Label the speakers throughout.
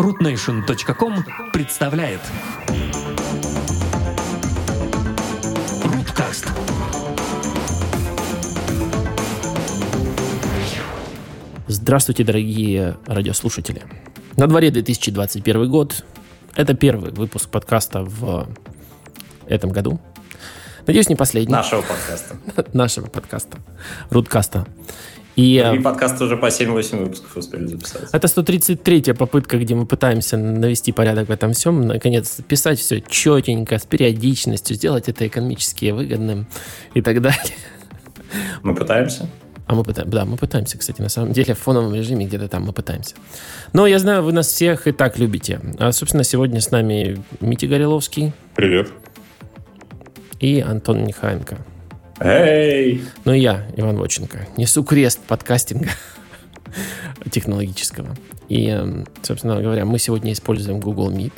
Speaker 1: rootnation.com представляет Руткаст
Speaker 2: Здравствуйте, дорогие радиослушатели. На дворе 2021 год. Это первый выпуск подкаста в этом году. Надеюсь, не последний.
Speaker 3: Нашего подкаста.
Speaker 2: Нашего подкаста. Руткаста. И,
Speaker 3: И
Speaker 2: э,
Speaker 3: подкаст уже по 7-8 выпусков успели записать.
Speaker 2: это 133-я попытка, где мы пытаемся навести порядок в этом всем. Наконец, писать все четенько, с периодичностью, сделать это экономически выгодным и так далее.
Speaker 3: Мы пытаемся.
Speaker 2: А мы пытаемся, да, мы пытаемся, кстати, на самом деле, в фоновом режиме где-то там мы пытаемся. Но я знаю, вы нас всех и так любите. А, собственно, сегодня с нами Митя Гореловский
Speaker 4: Привет.
Speaker 2: и Антон Нехаенко.
Speaker 3: Эй!
Speaker 2: Ну я, Иван Воченко. Несу крест подкастинга технологического. И, эм, собственно говоря, мы сегодня используем Google Meet.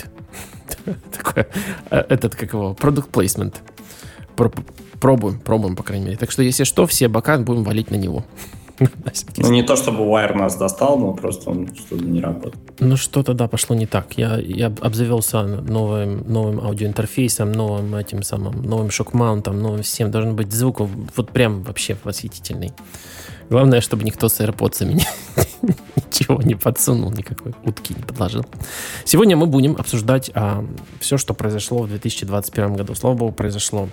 Speaker 2: Такой, э, этот, как его, продукт placement. Про- Пробуем, пробуем, по крайней мере. Так что, если что, все бока будем валить на него.
Speaker 3: Ну, не то, чтобы Wire нас достал, но просто он что-то не работает.
Speaker 2: Ну, что-то, да, пошло не так. Я, я обзавелся новым, новым аудиоинтерфейсом, новым этим самым, новым шок-маунтом, новым всем. Должен быть звук вот прям вообще восхитительный. Главное, чтобы никто с AirPods меня ничего не подсунул, никакой утки не подложил. Сегодня мы будем обсуждать а, все, что произошло в 2021 году. Слава богу, произошло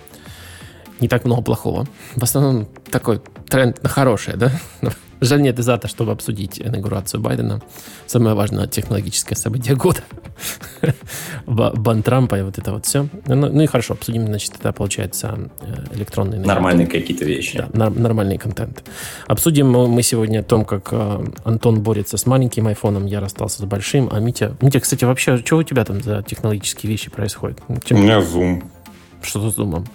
Speaker 2: не так много плохого. В основном такой тренд на хорошее, да? Жаль, нет Изата, чтобы обсудить инаугурацию Байдена. Самое важное технологическое событие года. Ба- Бан Трампа и вот это вот все. Ну, ну и хорошо, обсудим, значит, это получается э, электронный новинки.
Speaker 3: Нормальные какие-то вещи.
Speaker 2: Да, нар- нормальный контент. Обсудим мы сегодня о том, как э, Антон борется с маленьким айфоном, я расстался с большим, а Митя... Митя, кстати, вообще, что у тебя там за технологические вещи происходят? Ну,
Speaker 4: У
Speaker 2: чем-
Speaker 4: меня Zoom.
Speaker 2: Что с зумом?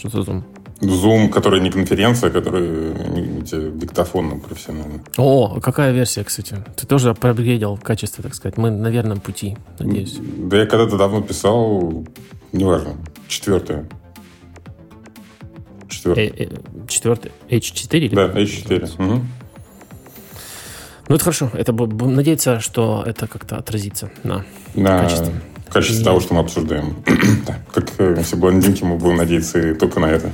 Speaker 2: Что за зум?
Speaker 4: Zoom, который не конференция, который эти, диктофон профессиональный.
Speaker 2: О, какая версия, кстати? Ты тоже проапгрейдил в качестве, так сказать. Мы на верном пути, надеюсь.
Speaker 4: Да я когда-то давно писал, неважно, четвертое. Четвертое.
Speaker 2: Э, э, Четвертый, H4? или
Speaker 4: Да,
Speaker 2: как
Speaker 4: H4.
Speaker 2: называется?
Speaker 4: Мгм.
Speaker 2: Ну, это хорошо. Это надеяться, что это как-то отразится на
Speaker 4: На
Speaker 2: качестве.
Speaker 4: Качестве того, что мы обсуждаем. Да, Как э, все блондинки, мы будем надеяться и только на это.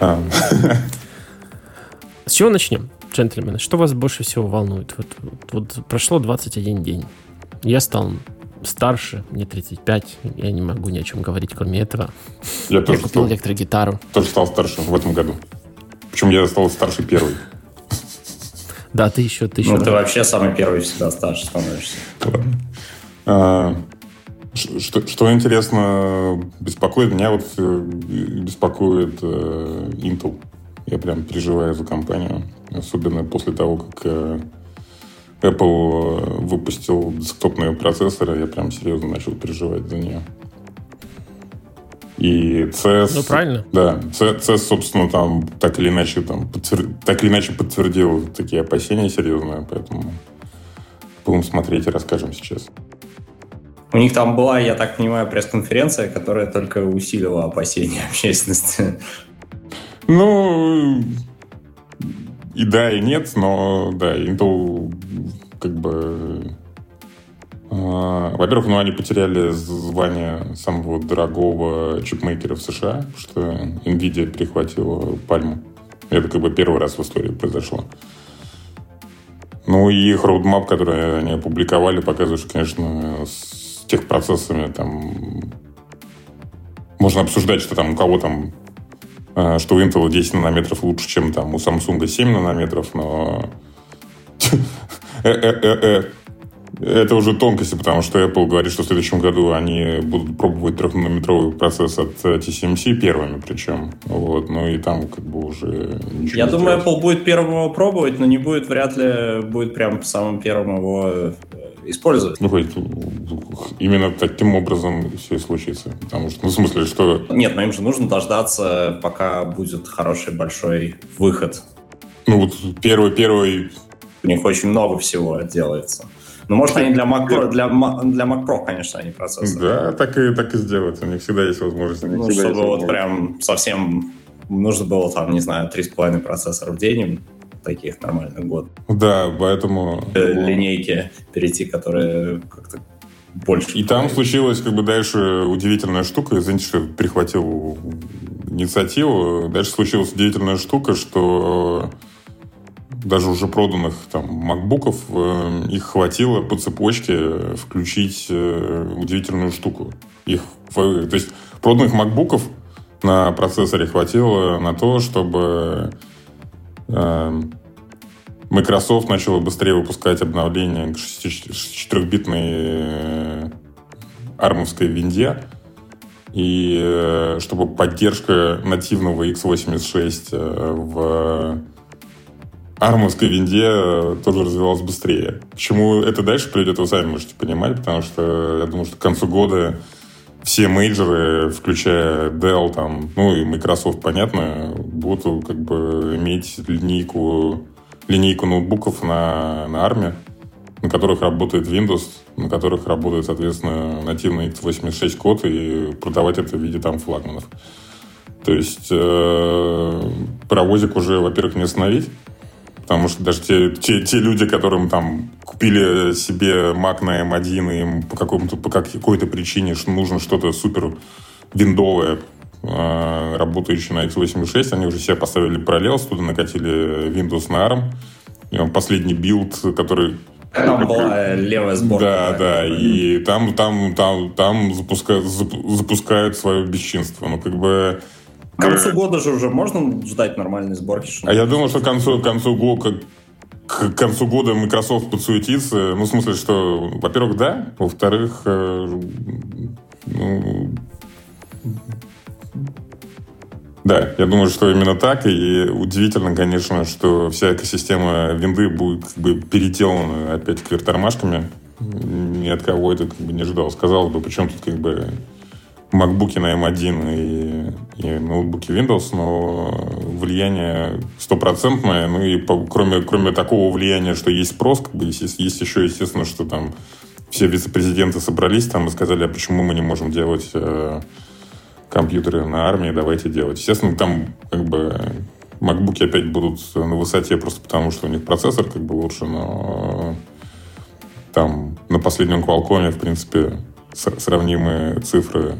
Speaker 4: А,
Speaker 2: С чего начнем, джентльмены? Что вас больше всего волнует? Вот, вот- вот прошло 21 день. Я стал старше, мне 35. Я не могу ни о чем говорить, кроме этого.
Speaker 4: Я
Speaker 2: Я
Speaker 4: тоже
Speaker 2: купил
Speaker 4: стал,
Speaker 2: электрогитару.
Speaker 4: тоже стал старше в этом году. Причем я стал старше первый.
Speaker 2: Да, ты еще, ты еще.
Speaker 3: Ну, ты вообще самый первый всегда старше становишься.
Speaker 4: Ладно. Что, что интересно беспокоит меня, вот э, беспокоит э, Intel. Я прям переживаю за компанию. Особенно после того, как э, Apple э, выпустил десктопные процессоры, я прям серьезно начал переживать за нее. И CS...
Speaker 2: Ну, правильно.
Speaker 4: Да, CS, собственно, там так или иначе, там, подтвер- так или иначе подтвердил такие опасения серьезные, поэтому будем смотреть и расскажем сейчас.
Speaker 3: У них там была, я так понимаю, пресс-конференция, которая только усилила опасения общественности.
Speaker 4: Ну, и да, и нет, но да, Intel как бы... э, во-первых, ну, они потеряли звание самого дорогого чипмейкера в США, что Nvidia перехватила пальму. Это как бы первый раз в истории произошло. Ну и их roadmap, который они опубликовали, показывает, что, конечно, с техпроцессами там можно обсуждать, что там у кого там э, что у Intel 10 нанометров лучше, чем там у Samsung 7 нанометров, но Э, э, это уже тонкости, потому что Apple говорит, что в следующем году они будут пробовать трехнанометровый процесс от TSMC первыми причем. Вот, ну и там как бы уже ничего
Speaker 3: Я
Speaker 4: не
Speaker 3: думаю. Apple будет первым его пробовать, но не будет, вряд ли будет прям самым первым его использовать.
Speaker 4: Ну, хоть именно таким образом все и случится. Потому что, ну, в смысле, что
Speaker 3: Нет, но им же нужно дождаться, пока будет хороший большой выход.
Speaker 4: ну, вот первый-первый
Speaker 3: У них очень много всего делается. Ну, может, они для Mac Pro, для, для Mac Pro, конечно, они процессоры.
Speaker 4: Да, так и, так и сделать. У них всегда есть возможность. у них
Speaker 3: Ну, чтобы
Speaker 4: есть
Speaker 3: вот
Speaker 4: возможность.
Speaker 3: прям совсем нужно было там, не знаю, 3,5 процессора в день таких нормальных год.
Speaker 4: Да, поэтому...
Speaker 3: Э, линейки перейти, которые как-то больше.
Speaker 4: И там случилась как бы дальше удивительная штука. Извините, что перехватил инициативу. Дальше случилась удивительная штука, что даже уже проданных там макбуков э, их хватило по цепочке включить э, удивительную штуку. Их, то есть проданных макбуков на процессоре хватило на то, чтобы э, Microsoft начала быстрее выпускать обновления к 4-битной армовской винде, и чтобы поддержка нативного x86 в армовской винде тоже развивалась быстрее. К чему это дальше придет, вы сами можете понимать, потому что я думаю, что к концу года все мейджоры, включая Dell, там, ну и Microsoft, понятно, будут как бы иметь линейку, линейку ноутбуков на, на армии, на которых работает Windows, на которых работает, соответственно, нативный x86 код и продавать это в виде там флагманов. То есть э, паровозик уже, во-первых, не остановить, Потому что даже те, те, те люди, которым там купили себе Mac на M1, и им по, какому-то, по какой-то причине что нужно что-то супер виндовое, э, работающее на x86, они уже себе поставили Parallels, туда накатили Windows на ARM. И последний build, который
Speaker 3: там была левая сборка.
Speaker 4: Да, да, и там, там, там, там запускают, запускают свое бесчинство. Ну, как бы
Speaker 3: к концу года же уже можно ждать нормальной сборки.
Speaker 4: А я думаю, что к концу, к концу года к концу года Microsoft подсуетится. Ну, в смысле, что, во-первых, да, во-вторых, э, ну, да, я думаю, что именно так. И удивительно, конечно, что вся экосистема винды будет как бы переделана опять квертормашками. Ни от кого это как бы не ожидал. Сказал бы, причем тут как бы MacBook на M1 и, и ноутбуки Windows, но влияние стопроцентное, ну и по, кроме, кроме такого влияния, что есть спрос, как бы есть, есть еще, естественно, что там все вице-президенты собрались там и сказали, а почему мы не можем делать э, компьютеры на армии, давайте делать. Естественно, там как бы MacBook опять будут на высоте просто потому, что у них процессор как бы лучше, но там на последнем Qualcomm, в принципе, сравнимые цифры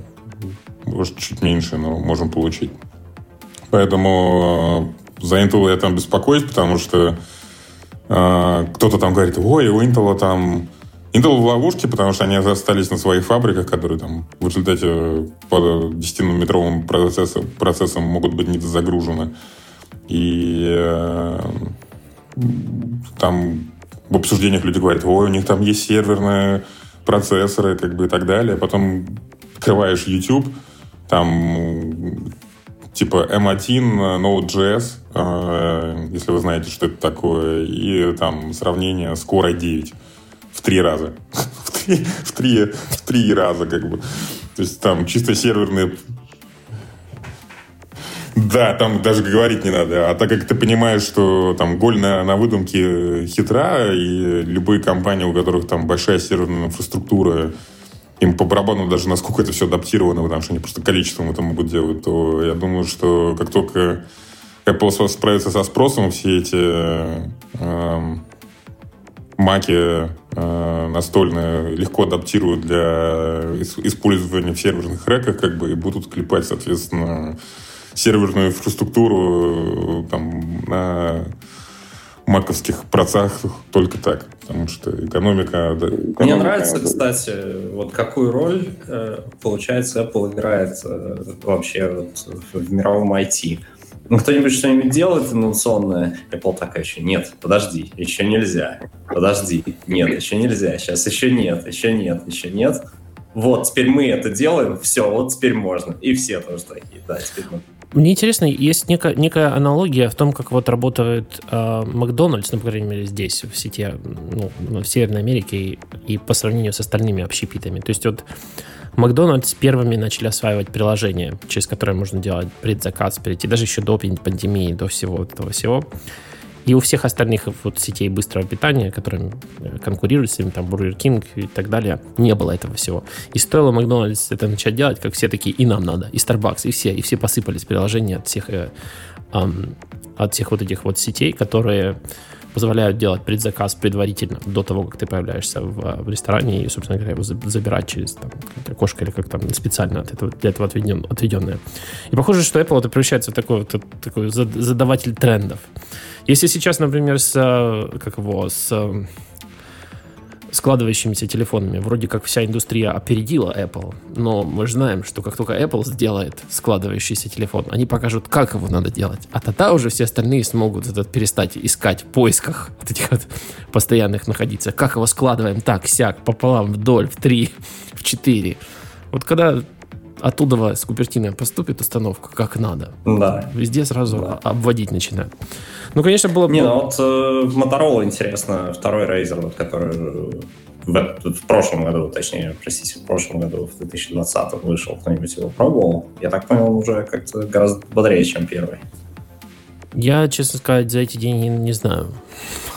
Speaker 4: может, чуть меньше, но можем получить. Поэтому э, за Intel я там беспокоюсь, потому что э, кто-то там говорит, ой, у Intel там... Intel в ловушке, потому что они остались на своих фабриках, которые там в результате под 10-метровым процессом, процессом могут быть недозагружены. И э, там в обсуждениях люди говорят, ой, у них там есть серверные процессоры, как бы и так далее. Потом открываешь YouTube, там типа M1 Node.js, э, если вы знаете, что это такое, и там сравнение с Core i9 в три раза. в, три, в, три, в три раза, как бы. То есть там чисто серверные да, там даже говорить не надо. А так как ты понимаешь, что там голь на, на выдумке хитра, и любые компании, у которых там большая серверная инфраструктура, им по барабану даже насколько это все адаптировано, потому что они просто количеством это могут делать, то я думаю, что как только Apple справится со спросом, все эти э, маки э, настольные легко адаптируют для использования в серверных реках, как бы, и будут клепать, соответственно, серверную инфраструктуру э, там, на маковских процессах только так, потому что экономика... Да, экономика
Speaker 3: Мне нравится, кстати, вот какую роль, э, получается, Apple играет э, вообще вот в мировом IT. Ну, кто-нибудь что-нибудь делает инновационное, Apple такая еще, нет, подожди, еще нельзя, подожди, нет, еще нельзя, сейчас еще нет, еще нет, еще нет. Вот, теперь мы это делаем, все, вот теперь можно. И все тоже такие, да, теперь мы
Speaker 2: мне интересно, есть некая, некая аналогия в том, как вот работает э, Макдональдс, ну, по крайней мере, здесь, в сети, ну, в Северной Америке, и, и по сравнению с остальными общепитами. То есть вот Макдональдс первыми начали осваивать приложение, через которое можно делать предзаказ, перейти, даже еще до пандемии, до всего этого всего. И у всех остальных вот сетей быстрого питания, которые э, конкурируют с ними, там Burger King и так далее, не было этого всего. И стоило Макдональдс это начать делать, как все такие, и нам надо, и Starbucks, и все, и все посыпались приложения от всех э, эм, от всех вот этих вот сетей, которые позволяют делать предзаказ предварительно, до того, как ты появляешься в, в ресторане и, собственно говоря, его забирать через там, окошко или как там специально от этого, для этого отведен, отведенное. И похоже, что Apple это превращается в такой, вот, такой задаватель трендов. Если сейчас, например, с, как его, с складывающимися телефонами. Вроде как вся индустрия опередила Apple, но мы же знаем, что как только Apple сделает складывающийся телефон, они покажут, как его надо делать. А тогда уже все остальные смогут этот перестать искать в поисках вот этих вот постоянных находиться. Как его складываем так, сяк, пополам, вдоль, в три, в четыре. Вот когда оттуда с Купертино поступит установка как надо.
Speaker 3: Да.
Speaker 2: Везде сразу да. обводить начинают. Ну, конечно, было бы...
Speaker 3: Не, ну вот э, Motorola, интересно, второй Razer, вот, который в, в прошлом году, точнее, простите, в прошлом году, в 2020 вышел, кто-нибудь его пробовал? Я так понял, уже как-то гораздо бодрее, чем первый.
Speaker 2: Я, честно сказать, за эти деньги не знаю.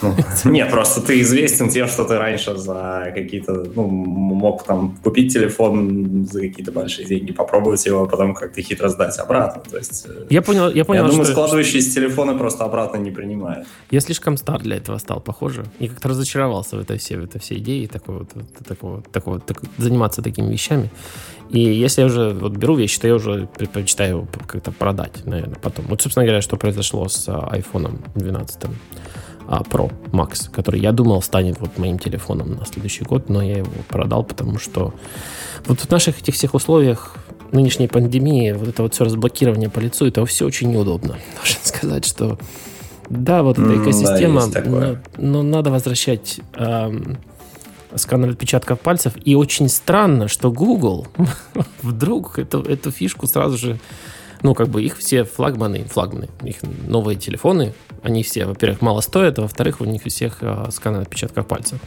Speaker 3: Нет, просто ты известен тем, что ты раньше за какие-то, ну, мог там купить телефон за какие-то большие деньги, попробовать его, а потом как-то хитро сдать обратно. То есть,
Speaker 2: э, я понял, я понял,
Speaker 3: я думаю, что... складывающиеся телефоны просто обратно не принимают.
Speaker 2: Я слишком стар для этого стал, похоже, и как-то разочаровался в этой всей, в этой всей идее такой вот, такой, такой, такой, заниматься такими вещами. И если я уже вот беру вещи, то я уже предпочитаю как-то продать, наверное, потом. Вот, собственно говоря, что произошло с а, iPhone 12 а, Pro Max, который я думал станет вот моим телефоном на следующий год, но я его продал, потому что вот в наших этих всех условиях нынешней пандемии вот это вот все разблокирование по лицу, это все очень неудобно. Должен сказать, что да, вот эта экосистема, да, но, но надо возвращать эм, сканер отпечатков пальцев. И очень странно, что Google вдруг эту, эту фишку сразу же ну, как бы их все флагманы, флагманы, их новые телефоны, они все, во-первых, мало стоят, а во-вторых, у них у всех э, сканер отпечатков пальцев.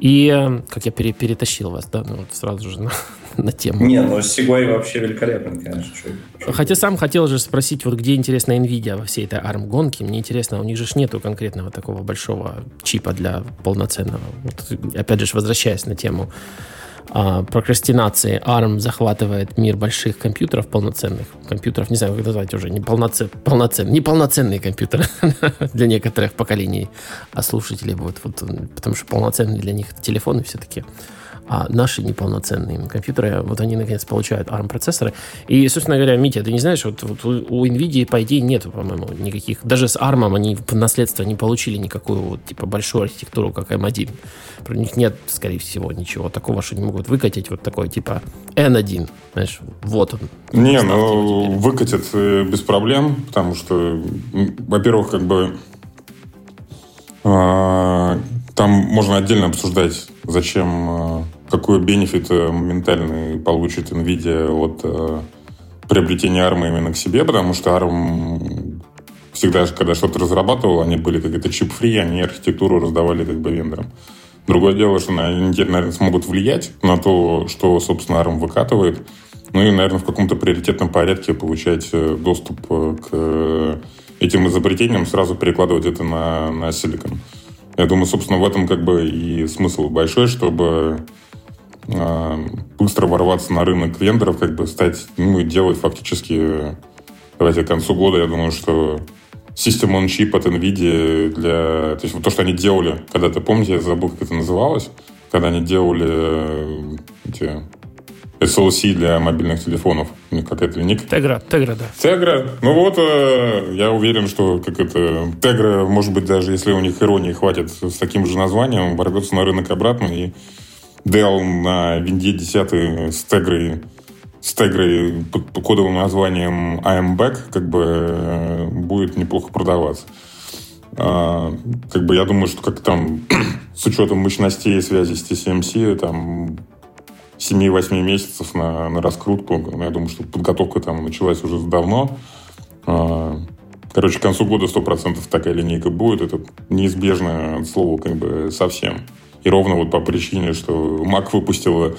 Speaker 2: И э, как я пере, перетащил вас, да, ну, вот сразу же на, на тему.
Speaker 3: Не, ну Segway вообще великолепный, конечно. Что,
Speaker 2: что Хотя сам хотел же спросить, вот где интересна NVIDIA во всей этой ARM-гонке. Мне интересно, у них же нету конкретного такого большого чипа для полноценного. Вот, опять же, возвращаясь на тему а, прокрастинации ARM захватывает мир больших компьютеров полноценных. Компьютеров, не знаю, как назвать уже, не полноцен, полноцен, неполноценные компьютеры для некоторых поколений а слушателей. Вот, вот, потому что полноценные для них телефоны все-таки а наши неполноценные компьютеры, вот они наконец получают ARM-процессоры. И, собственно говоря, Митя, ты не знаешь, вот, вот у NVIDIA, по идее, нету, по-моему, никаких... Даже с ARM они в наследство не получили никакую вот, типа большую архитектуру, как M1. Про них нет, скорее всего, ничего такого, что они могут выкатить вот такой, типа N1. Знаешь, вот он.
Speaker 4: Не, ну, выкатят э, без проблем, потому что, во-первых, как бы а, там можно отдельно обсуждать, зачем, а, какой бенефит э, моментальный получит NVIDIA от э, приобретения ARM именно к себе, потому что ARM всегда, когда что-то разрабатывал, они были как это чип-фри, они архитектуру раздавали как бы вендорам. Другое дело, что они наверное, смогут влиять на то, что, собственно, ARM выкатывает, ну и, наверное, в каком-то приоритетном порядке получать э, доступ к этим изобретениям, сразу перекладывать это на, на Silicon. Я думаю, собственно, в этом как бы и смысл большой, чтобы э, быстро ворваться на рынок вендоров, как бы стать, ну и делать фактически, давайте к концу года, я думаю, что System on Chip от NVIDIA для... То есть вот то, что они делали когда-то, помните, я забыл, как это называлось, когда они делали э, эти SLC для мобильных телефонов. Как это линейка?
Speaker 2: Тегра, Тегра, да.
Speaker 4: Тегра. Ну вот, э, я уверен, что как это... Тегра, может быть, даже если у них иронии хватит с таким же названием, ворвется на рынок обратно, и Dell на винде 10 с Тегрой с Тегрой под кодовым названием I'm Back как бы э, будет неплохо продаваться. А, как бы я думаю, что как там с учетом мощностей связи с TCMC, там 7-8 месяцев на, на раскрутку. Я думаю, что подготовка там началась уже давно. А, короче, к концу года 100% такая линейка будет. Это неизбежно от слова как бы совсем. И ровно вот по причине, что Mac выпустила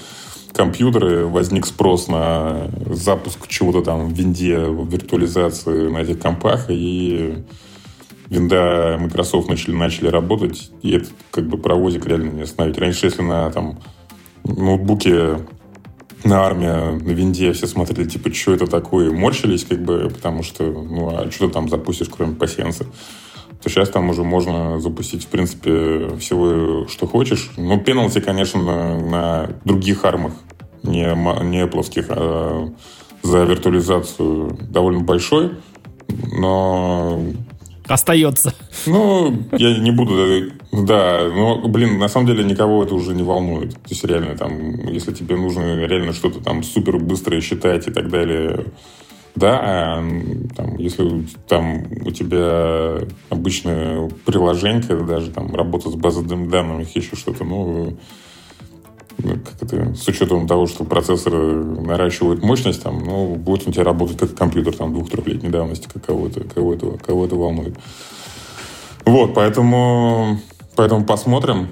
Speaker 4: компьютеры, возник спрос на запуск чего-то там в винде, виртуализации на этих компах, и винда Microsoft начали, начали работать, и это как бы паровозик реально не остановить. Раньше, если на там ноутбуке на армии, на винде все смотрели, типа, что это такое, морщились, как бы, потому что, ну, а что ты там запустишь, кроме пассианса? То сейчас там уже можно запустить, в принципе, всего, что хочешь. Но пеналти, конечно, на, на других армах, не, не плоских, а за виртуализацию довольно большой. Но
Speaker 2: остается.
Speaker 4: Ну, я не буду, да, но, блин, на самом деле никого это уже не волнует. То есть реально там, если тебе нужно реально что-то там супер быстрое считать и так далее, да, там, если там у тебя обычное приложение, даже там работа с базой данных, еще что-то, ну, как это, с учетом того, что процессоры наращивают мощность, там, ну, будет он тебя работать как компьютер там двух-трехлетней давности, как кого-то, кого-то, кого-то волнует. Вот, поэтому, поэтому посмотрим.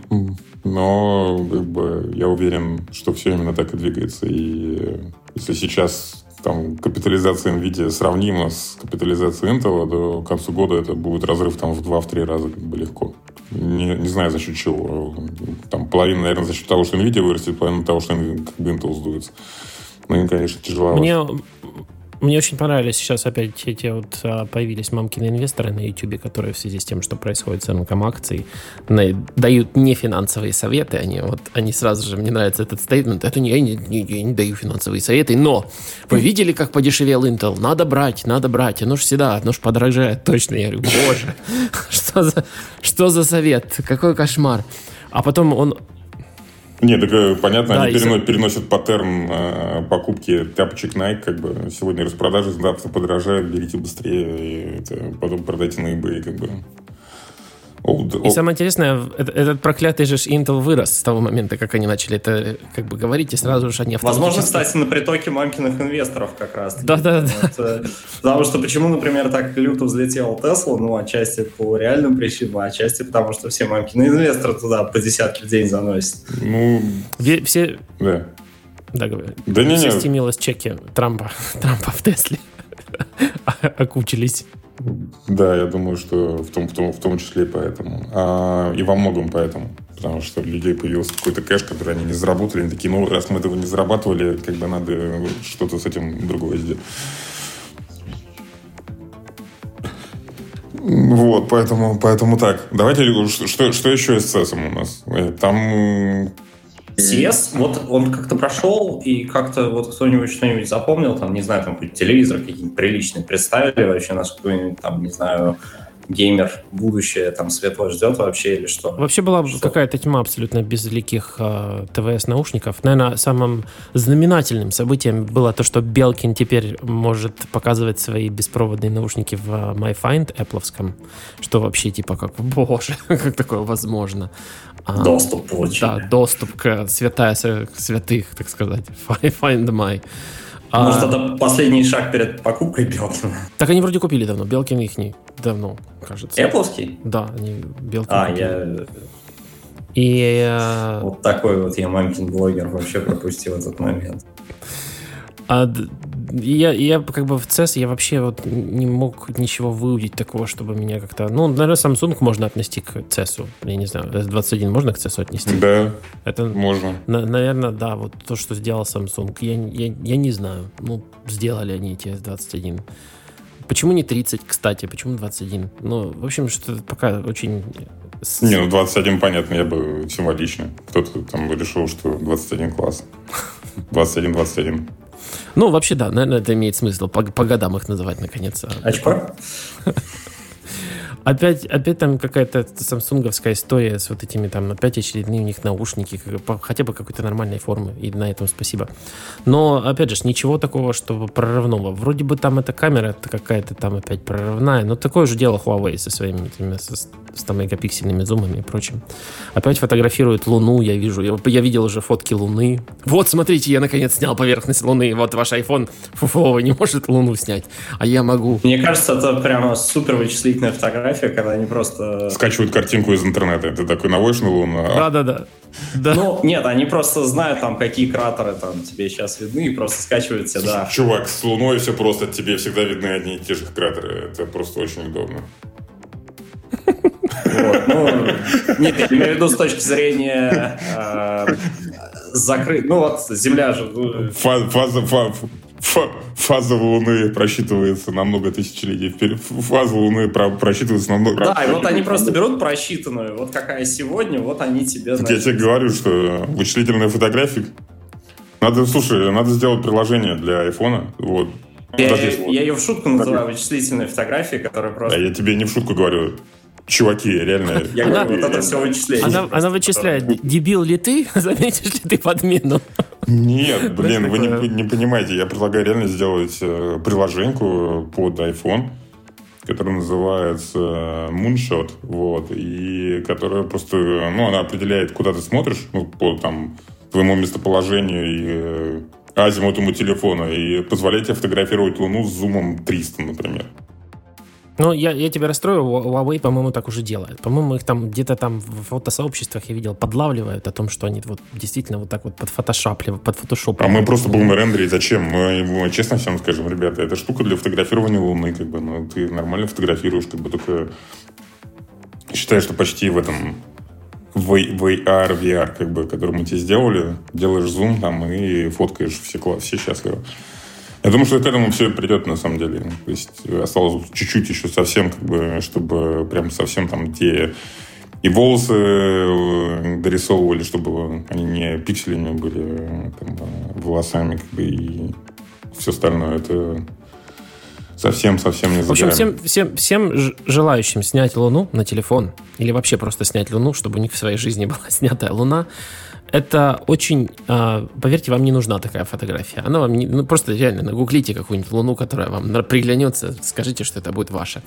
Speaker 4: Но как бы, я уверен, что все именно так и двигается. И если сейчас там капитализация NVIDIA сравнима с капитализацией Intel, к концу года это будет разрыв там в 2-3 раза как бы легко. Не, не знаю, за счет чего. Там половина, наверное, за счет того, что NVIDIA вырастет, половина того, что как бы Intel сдуется. Ну, им, конечно, тяжело.
Speaker 2: Мне, мне очень понравились сейчас опять эти вот а, появились мамкины инвесторы на YouTube, которые в связи с тем, что происходит с рынком акций, дают не финансовые советы. Они вот они сразу же, мне нравится этот стейтмент, это не, я не, не, я не даю финансовые советы, но вы видели, как подешевел Intel? Надо брать, надо брать. Оно ж всегда, оно ж подорожает. Точно, я говорю, боже, что за, что за совет? Какой кошмар. А потом он
Speaker 4: нет, так э, понятно, да, они переносят, переносят паттерн э, покупки тяпочек Nike, как бы сегодня распродажи, завтра подорожают, берите быстрее, и это, потом продайте на eBay, как бы.
Speaker 2: И самое интересное, этот, проклятый же Intel вырос с того момента, как они начали это как бы говорить, и сразу же они
Speaker 3: Возможно, кстати, на притоке мамкиных инвесторов как раз.
Speaker 2: Да-да-да. Вот,
Speaker 3: э, потому что почему, например, так люто взлетел Tesla, ну, отчасти по реальным причинам, а отчасти потому, что все мамкины инвесторы туда по десятки в день заносят.
Speaker 4: Ну,
Speaker 2: все...
Speaker 4: Да.
Speaker 2: Да, говорю.
Speaker 4: Да не,
Speaker 2: все
Speaker 4: не.
Speaker 2: стимилось чеки Трампа, Трампа в Тесле окучились.
Speaker 4: Да, я думаю, что в том, в том, в том числе поэтому. А, и во многом поэтому. Потому что у людей появился какой-то кэш, который они не заработали. Они такие, ну, раз мы этого не зарабатывали, как бы надо что-то с этим другое сделать. Вот, поэтому, поэтому так. Давайте, что, что еще с CES у нас? Э, там
Speaker 3: CS, вот он как-то прошел, и как-то вот кто-нибудь что-нибудь запомнил, там, не знаю, там телевизор какие-нибудь приличные представили вообще нас какой-нибудь, там, не знаю, геймер, будущее там светло ждет вообще или что?
Speaker 2: Вообще была что? какая-то тьма абсолютно безликих э, ТВС-наушников. Наверное, самым знаменательным событием было то, что Белкин теперь может показывать свои беспроводные наушники в uh, MyFind Apple, что вообще типа как, боже, как такое возможно.
Speaker 3: А, доступ получили.
Speaker 2: Да, доступ к святая святых, так сказать. Find my.
Speaker 3: А, Может, это последний шаг перед покупкой Белкина?
Speaker 2: Так они вроде купили давно. Белкин их не давно, кажется.
Speaker 3: Apple?
Speaker 2: Да, они Белкин
Speaker 3: А, купили. я...
Speaker 2: И... Э,
Speaker 3: вот такой вот я мамкин блогер вообще пропустил этот момент.
Speaker 2: А я, я как бы в CES я вообще вот не мог ничего выудить такого, чтобы меня как-то... Ну, наверное, Samsung можно отнести к CES. Я не знаю, S21 можно к CES отнести?
Speaker 4: Да,
Speaker 2: Это,
Speaker 4: можно.
Speaker 2: На, наверное, да, вот то, что сделал Samsung. Я, я, я не знаю. Ну, сделали они эти S21. Почему не 30, кстати? Почему 21? Ну, в общем, что пока очень...
Speaker 4: Не, ну 21 понятно, я бы символично. Кто-то там решил, что 21 класс. 21-21.
Speaker 2: Ну, вообще, да, наверное, это имеет смысл по, по годам их называть, наконец.
Speaker 3: Очко?
Speaker 2: Опять, опять там какая-то самсунговская история с вот этими там опять очередные у них наушники, хотя бы какой-то нормальной формы, и на этом спасибо. Но, опять же, ничего такого, чтобы прорывного. Вроде бы там эта камера какая-то там опять прорывная, но такое же дело Huawei со своими этими, с, с там мегапиксельными зумами и прочим. Опять фотографируют Луну, я вижу, я, я видел уже фотки Луны. Вот, смотрите, я наконец снял поверхность Луны, вот ваш iPhone фуфовый не может Луну снять, а я могу.
Speaker 3: Мне кажется, это прямо супер вычислительная фотография, фотография, когда они просто...
Speaker 4: Скачивают картинку из интернета. Это такой наводишь на Луну.
Speaker 2: Да-да-да. Да.
Speaker 3: Ну, нет, они просто знают, там, какие кратеры там тебе сейчас видны, и просто скачивают себе, да.
Speaker 4: Чувак, с Луной все просто, тебе всегда видны одни и те же кратеры. Это просто очень удобно.
Speaker 3: Вот, ну, нет, я имею в виду с точки зрения э, закрыть. Ну вот Земля же...
Speaker 4: Ну, фаза, фаза, фаза, фаза Луны просчитывается на много тысячелетий вперед. Фаза Луны просчитывается на много...
Speaker 3: Да, и вот они просто берут просчитанную, вот какая сегодня, вот они тебе...
Speaker 4: Так я тебе говорю, что вычислительная фотография... Надо, слушай, надо сделать приложение для айфона, вот,
Speaker 3: я, я, я ее в шутку называю вычислительной фотографией, которая просто...
Speaker 4: Да, я тебе не в шутку говорю. Чуваки, реально.
Speaker 3: Я она, говорю, вот это все вычисление.
Speaker 2: Она, она вычисляет, дебил ли ты, заметишь ли ты подмену.
Speaker 4: Нет, блин, вы не, не понимаете. Я предлагаю реально сделать э, приложеньку под iPhone, которая называется Moonshot, вот, и которая просто, ну, она определяет, куда ты смотришь, ну, по там твоему местоположению и э, азимутому телефона и позволяет тебе фотографировать Луну с зумом 300, например.
Speaker 2: Ну, я, я тебя расстрою, Huawei, по-моему, так уже делает. По-моему, их там где-то там в фотосообществах я видел, подлавливают о том, что они вот действительно вот так вот под фотошапливают, под фотошоп.
Speaker 4: А мы просто будем на рендере, зачем? Мы, мы честно всем скажем, ребята, это штука для фотографирования Луны, как бы, ну, ты нормально фотографируешь, как бы, только считаю, что почти в этом в VR, VR, как бы, который мы тебе сделали, делаешь зум там и фоткаешь все, все счастливы. Я думаю, что к этому все придет на самом деле. То есть осталось чуть-чуть еще совсем, как бы, чтобы прям совсем там те и волосы э, дорисовывали, чтобы они не пикселями были там, волосами, как бы, и все остальное. Это совсем-совсем не
Speaker 2: В общем, всем, всем, всем желающим снять Луну на телефон или вообще просто снять Луну, чтобы у них в своей жизни была снятая Луна, это очень, э, поверьте, вам не нужна такая фотография. Она вам не, ну просто реально нагуглите какую-нибудь луну, которая вам приглянется, скажите, что это будет ваша.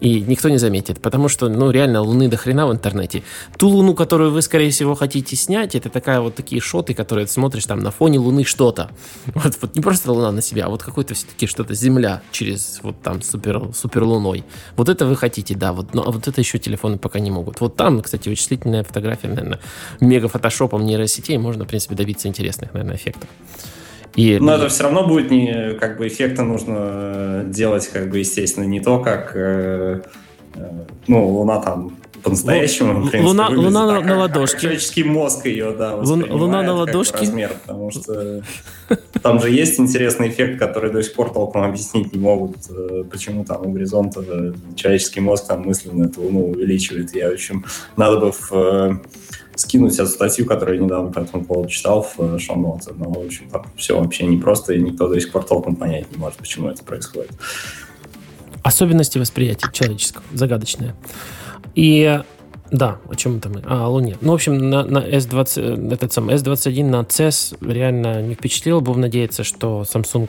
Speaker 2: И никто не заметит, потому что, ну, реально, луны до хрена в интернете. Ту луну, которую вы, скорее всего, хотите снять, это такая вот такие шоты, которые ты смотришь там на фоне луны что-то. Вот, вот не просто луна на себя, а вот какой-то все-таки что-то земля через вот там супер, супер луной. Вот это вы хотите, да, вот, но вот это еще телефоны пока не могут. Вот там, кстати, вычислительная фотография, наверное, мега фотошопом нейросетей можно, в принципе, добиться интересных, наверное, эффектов.
Speaker 3: И... Но это все равно будет не как бы эффекта нужно делать, как бы, естественно, не то, как э, э, ну, Луна там по-настоящему,
Speaker 2: в принципе, Луна, луна на, на ладошке.
Speaker 3: человеческий мозг ее, да,
Speaker 2: Луна, луна на ладошке.
Speaker 3: размер, потому что там же есть интересный эффект, который до сих пор толком объяснить не могут, э, почему там у горизонта человеческий мозг там мысленно эту Луну увеличивает. Я, в общем, надо бы в скинуть эту статью, которую я недавно по этому поводу читал в шоу-ноты. Но, в общем, там все вообще непросто, и никто до сих пор толком понять не может, почему это происходит.
Speaker 2: Особенности восприятия человеческого, загадочные. И да, о чем это мы? А, о Луне. Ну, в общем, на, на S20, этот самый S21 на CES реально не впечатлил. Будем надеяться, что Samsung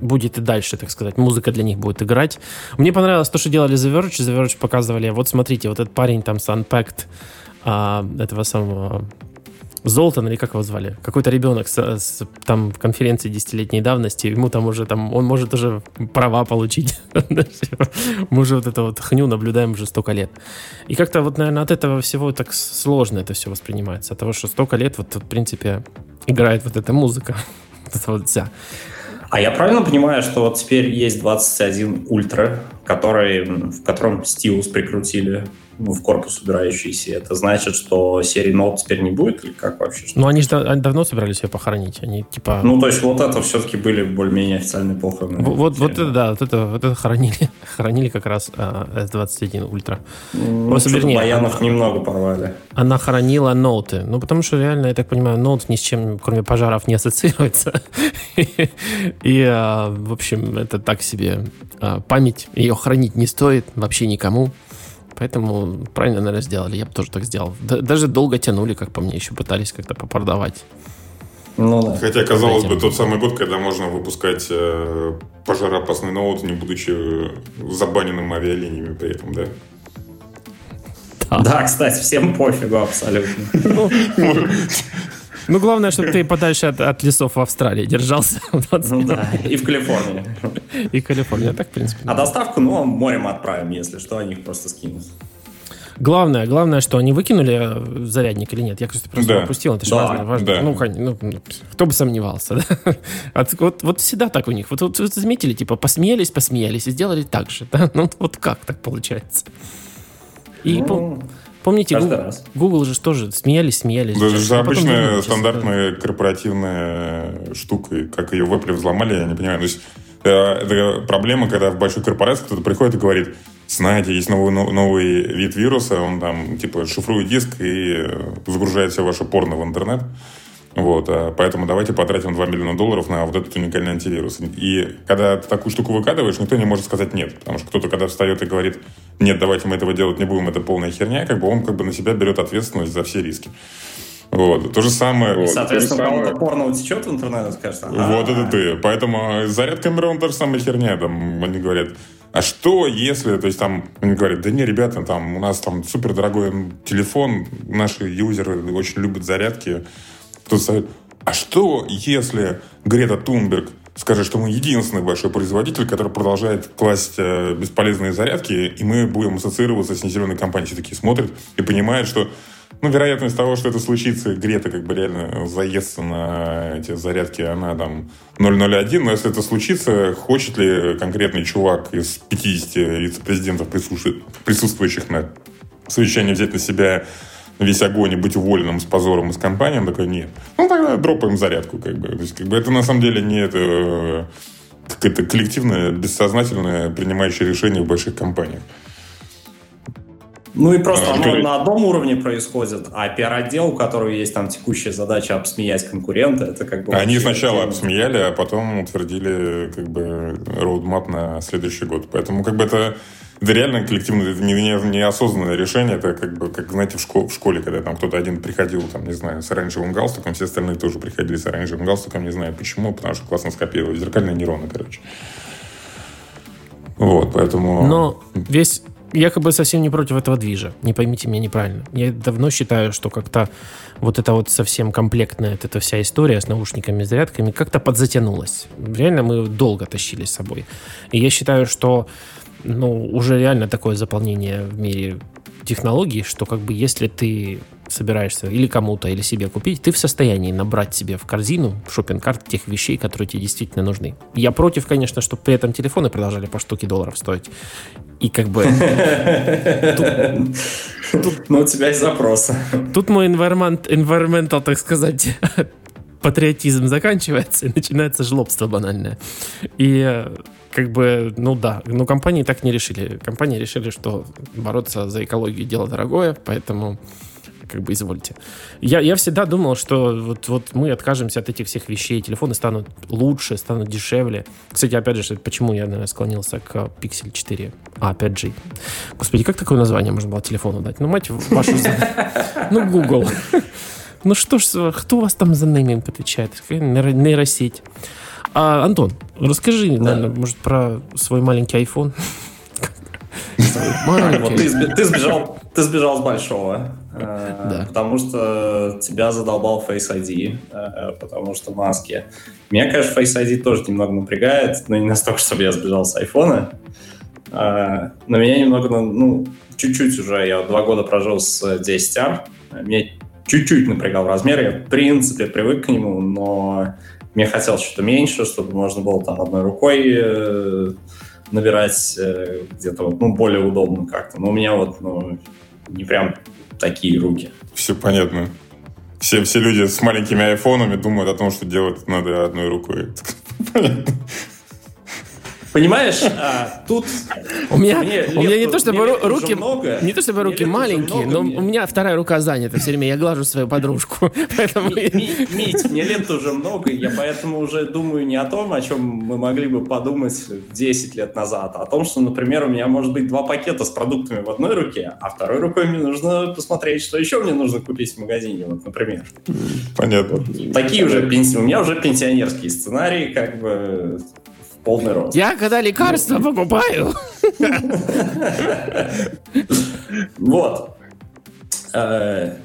Speaker 2: будет и дальше, так сказать, музыка для них будет играть. Мне понравилось то, что делали The Verge. The Verge показывали, вот смотрите, вот этот парень там с Unpacked, а, этого самого Золтан, или как его звали? Какой-то ребенок с, с, там конференции десятилетней давности, ему там уже там, он может уже права получить. Мы уже вот это вот хню наблюдаем уже столько лет. И как-то вот, наверное, от этого всего так сложно это все воспринимается. От того, что столько лет вот, в принципе, играет вот эта музыка. это вот вся.
Speaker 3: А я правильно понимаю, что вот теперь есть 21 ультра, который, в котором стилус прикрутили в корпус убирающийся, это значит, что серии Note теперь не будет или как вообще?
Speaker 2: Ну, они же они давно собирались ее похоронить. Они типа...
Speaker 3: Ну, то есть вот это все-таки были более-менее официальные похороны.
Speaker 2: Вот, вот, вот это, да, вот это, вот это хоронили. хоронили как раз а, S21 Ultra.
Speaker 3: Ну, Просто, вернее, Баянов она, немного порвали.
Speaker 2: Она хоронила ноуты. Ну, потому что реально, я так понимаю, ноут ни с чем, кроме пожаров, не ассоциируется. И, а, в общем, это так себе а, память. Ее хранить не стоит вообще никому. Поэтому правильно, наверное, сделали. Я бы тоже так сделал. Даже долго тянули, как по мне, еще пытались как-то попродавать.
Speaker 4: Ну, да. Хотя, казалось бы, тот самый год, когда можно выпускать э, пожароопасный ноут, не будучи забаненным авиалиниями при этом, да?
Speaker 3: Да, да кстати, всем пофигу абсолютно. Ну,
Speaker 2: ну, главное, чтобы ты подальше от, от лесов в Австралии держался.
Speaker 3: Ну да, и в Калифорнии.
Speaker 2: И Калифорния, так, в принципе.
Speaker 3: А доставку, ну, морем отправим, если что, они их просто скинут.
Speaker 2: Главное, главное, что они выкинули э, зарядник или нет. Я, кстати, просто да. пропустил. Это же да, важно. важно. Да. Ну, ну, кто бы сомневался, да? От, вот, вот всегда так у них. Вот, вот, вот заметили, типа, посмеялись, посмеялись и сделали так же. Да? Ну, вот как так получается? И ну... Помните, Google, Google же тоже смеялись, смеялись.
Speaker 4: Да, это же а обычная думали, стандартная корпоративная штука. Как ее в Apple взломали, я не понимаю. То есть, э, это проблема, когда в большой корпорации кто-то приходит и говорит, знаете, есть новый, новый вид вируса, он там, типа, шифрует диск и э, загружает все ваше порно в интернет. Вот, а поэтому давайте потратим 2 миллиона долларов на вот этот уникальный антивирус. И когда ты такую штуку выкатываешь, никто не может сказать нет. Потому что кто-то, когда встает и говорит, нет, давайте мы этого делать не будем, это полная херня, как бы он как бы на себя берет ответственность за все риски. Вот. То же самое...
Speaker 3: И, вот, соответственно, у кого-то порно утечет в интернет, скажет, ага.
Speaker 4: Вот это ты. Поэтому заряд камеры, он та же самая херня. Там они говорят, а что если, то есть там, они говорят, да не, ребята, там у нас там супер дорогой телефон, наши юзеры очень любят зарядки, кто-то совет, а что, если Грета Тунберг скажет, что мы единственный большой производитель, который продолжает класть э, бесполезные зарядки, и мы будем ассоциироваться с незеленой компанией. Все такие смотрят и понимают, что ну, вероятность того, что это случится, Грета как бы реально заестся на эти зарядки, она там 0,01, но если это случится, хочет ли конкретный чувак из 50 вице-президентов, присутствующих на совещании, взять на себя весь огонь и быть уволенным с позором из компании, он такой, нет. Ну, тогда дропаем зарядку, как бы. То есть, как бы это на самом деле не это какое-то коллективное, бессознательное принимающее решение в больших компаниях.
Speaker 3: Ну и просто а, оно на одном уровне происходит, а пиар-отдел, у которого есть там текущая задача обсмеять конкурента, это как бы...
Speaker 4: Они сначала обсмеяли, а потом утвердили как бы роудмап на следующий год. Поэтому как бы это это реально коллективное, это не, не, неосознанное решение, это как бы, как, знаете, в, школе, в школе, когда там кто-то один приходил, там, не знаю, с оранжевым галстуком, все остальные тоже приходили с оранжевым галстуком, не знаю почему, потому что классно скопировали. Зеркальные нейроны, короче. Вот, поэтому...
Speaker 2: Но весь я как бы совсем не против этого движа. Не поймите меня неправильно. Я давно считаю, что как-то вот эта вот совсем комплектная вот эта вся история с наушниками, зарядками как-то подзатянулась. Реально мы долго тащили с собой. И я считаю, что ну, уже реально такое заполнение в мире технологий, что как бы если ты собираешься или кому-то, или себе купить, ты в состоянии набрать себе в корзину шопинг-карт тех вещей, которые тебе действительно нужны. Я против, конечно, чтобы при этом телефоны продолжали по штуке долларов стоить. И как бы...
Speaker 3: Ну, у тебя есть запросы.
Speaker 2: Тут мой environmental, так сказать, патриотизм заканчивается, и начинается жлобство банальное. И как бы, ну да, но компании так не решили. Компании решили, что бороться за экологию дело дорогое, поэтому как бы извольте. Я, я всегда думал, что вот, вот мы откажемся от этих всех вещей, телефоны станут лучше, станут дешевле. Кстати, опять же, почему я, наверное, склонился к Pixel 4 а, 5G. Господи, как такое название можно было телефону дать? Ну, мать вашу... Ну, Google. Ну что ж, кто у вас там за нейминг отвечает? Нейросеть. А, Антон, расскажи, да. наверное, может, про свой маленький iPhone.
Speaker 3: ты, сбежал, ты сбежал с большого, э, потому что тебя задолбал Face ID, э, потому что маски. Меня, конечно, Face ID тоже немного напрягает, но не настолько, чтобы я сбежал с айфона. Э, но меня немного, ну, чуть-чуть уже, я два года прожил с 10R, меня чуть-чуть напрягал размер, я в принципе привык к нему, но мне хотелось что-то меньше, чтобы можно было там одной рукой э, набирать э, где-то вот, ну, более удобно как-то. Но у меня вот, ну, не прям такие руки.
Speaker 4: Все понятно. Все, все люди с маленькими айфонами думают о том, что делать надо одной рукой. Понятно.
Speaker 3: Понимаешь, а, тут
Speaker 2: у меня, у меня не то чтобы руки, много, не то чтобы руки маленькие, много, но мне... у меня вторая рука занята все время. Я глажу свою подружку, поэтому.
Speaker 3: Мить, мне лет уже много, я поэтому уже думаю не о том, о чем мы могли бы подумать 10 лет назад, а о том, что, например, у меня может быть два пакета с продуктами в одной руке, а второй рукой мне нужно посмотреть, что еще мне нужно купить в магазине, вот, например.
Speaker 4: Понятно.
Speaker 3: Такие уже пенсии, у меня уже пенсионерские сценарии, как бы полный рост.
Speaker 2: Я когда лекарства покупаю.
Speaker 3: Вот. Э,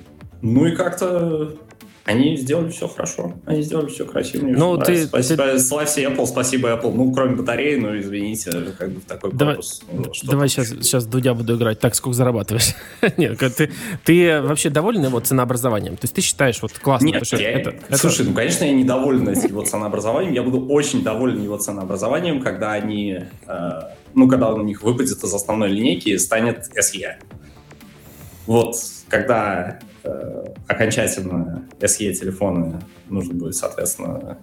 Speaker 3: ну и как-то они сделали все хорошо. Они сделали все красиво.
Speaker 2: Ну, ты,
Speaker 3: спасибо, ты... Слава Apple, спасибо Apple. Ну, кроме батареи, ну, извините, как бы в такой
Speaker 2: давай, корпус. Ну, давай сейчас, сейчас Дудя буду играть. Так, сколько зарабатываешь? Нет, ты, ты вообще доволен его ценообразованием? То есть ты считаешь вот классно?
Speaker 3: Нет, я, это, слушай, это... ну, конечно, я недоволен его ценообразованием. Я буду очень доволен его ценообразованием, когда они, э, ну, когда он у них выпадет из основной линейки и станет SE. вот когда окончательно SE телефоны нужно будет, соответственно,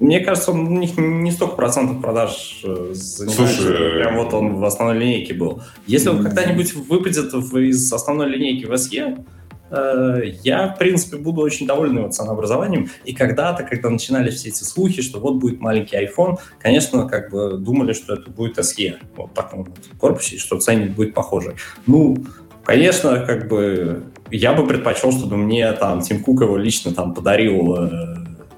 Speaker 3: мне кажется, он у них не столько процентов продаж э, занимает, Слушай, прям вот он в основной линейке был. Если он когда-нибудь выпадет из основной линейки в SE, э, я, в принципе, буду очень доволен его ценообразованием. И когда-то, когда начинали все эти слухи, что вот будет маленький iPhone, конечно, как бы думали, что это будет SE, вот в таком вот корпусе, что ценник будет похожий. Ну, конечно, как бы я бы предпочел, чтобы мне там Тим Кук его лично там подарил э,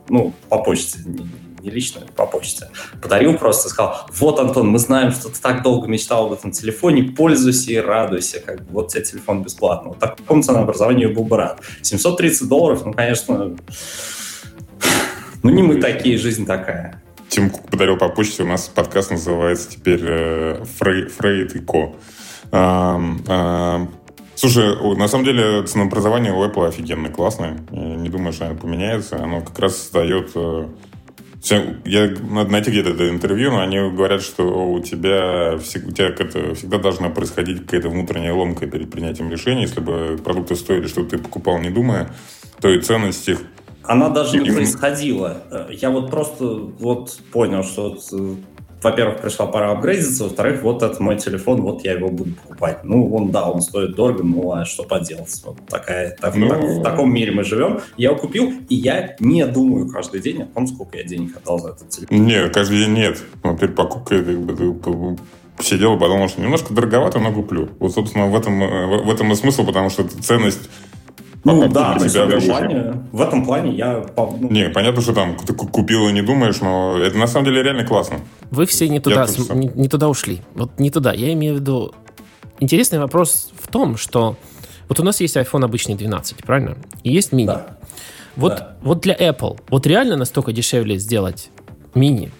Speaker 3: ну, по почте, не, не лично, по почте, подарил просто, сказал, вот, Антон, мы знаем, что ты так долго мечтал об этом телефоне, пользуйся и радуйся, как бы, вот тебе телефон бесплатно. Вот такому ценообразованию был бы рад. 730 долларов, ну, конечно, ну, не мы такие, жизнь такая.
Speaker 4: Тим Кук подарил по почте, у нас подкаст называется теперь э, Фрейд и Ко. Слушай, на самом деле ценообразование у Apple офигенное, классное. Я не думаю, что оно поменяется. Оно как раз дает... Э, я надо найти где-то это интервью, но они говорят, что у тебя, у тебя всегда должна происходить какая-то внутренняя ломка перед принятием решения. Если бы продукты стоили, что ты покупал, не думая, то и ценность их
Speaker 3: она даже не происходила. Я вот просто вот понял, что во-первых, пришла пора апгрейдиться, во-вторых, вот это мой телефон, вот я его буду покупать. Ну, он, да, он стоит дорого, ну, а что поделать? Вот такая, так, ну... так, в таком мире мы живем. Я его купил, и я не думаю каждый день о том, сколько я денег отдал за этот телефон.
Speaker 4: Нет, каждый день нет. Ну, перед покупкой как бы, ты сидел, подумал, что немножко дороговато, но куплю. Вот, собственно, в этом, в этом и смысл, потому что ценность
Speaker 3: ну да, в этом, плане, в этом плане я...
Speaker 4: Ну... Не, понятно, что там ты купил и не думаешь, но это на самом деле реально классно.
Speaker 2: Вы все не туда, не, не туда ушли. Вот не туда. Я имею в виду... Интересный вопрос в том, что вот у нас есть iPhone обычный 12, правильно? И есть мини. Да. Вот, да. вот для Apple, вот реально настолько дешевле сделать мини,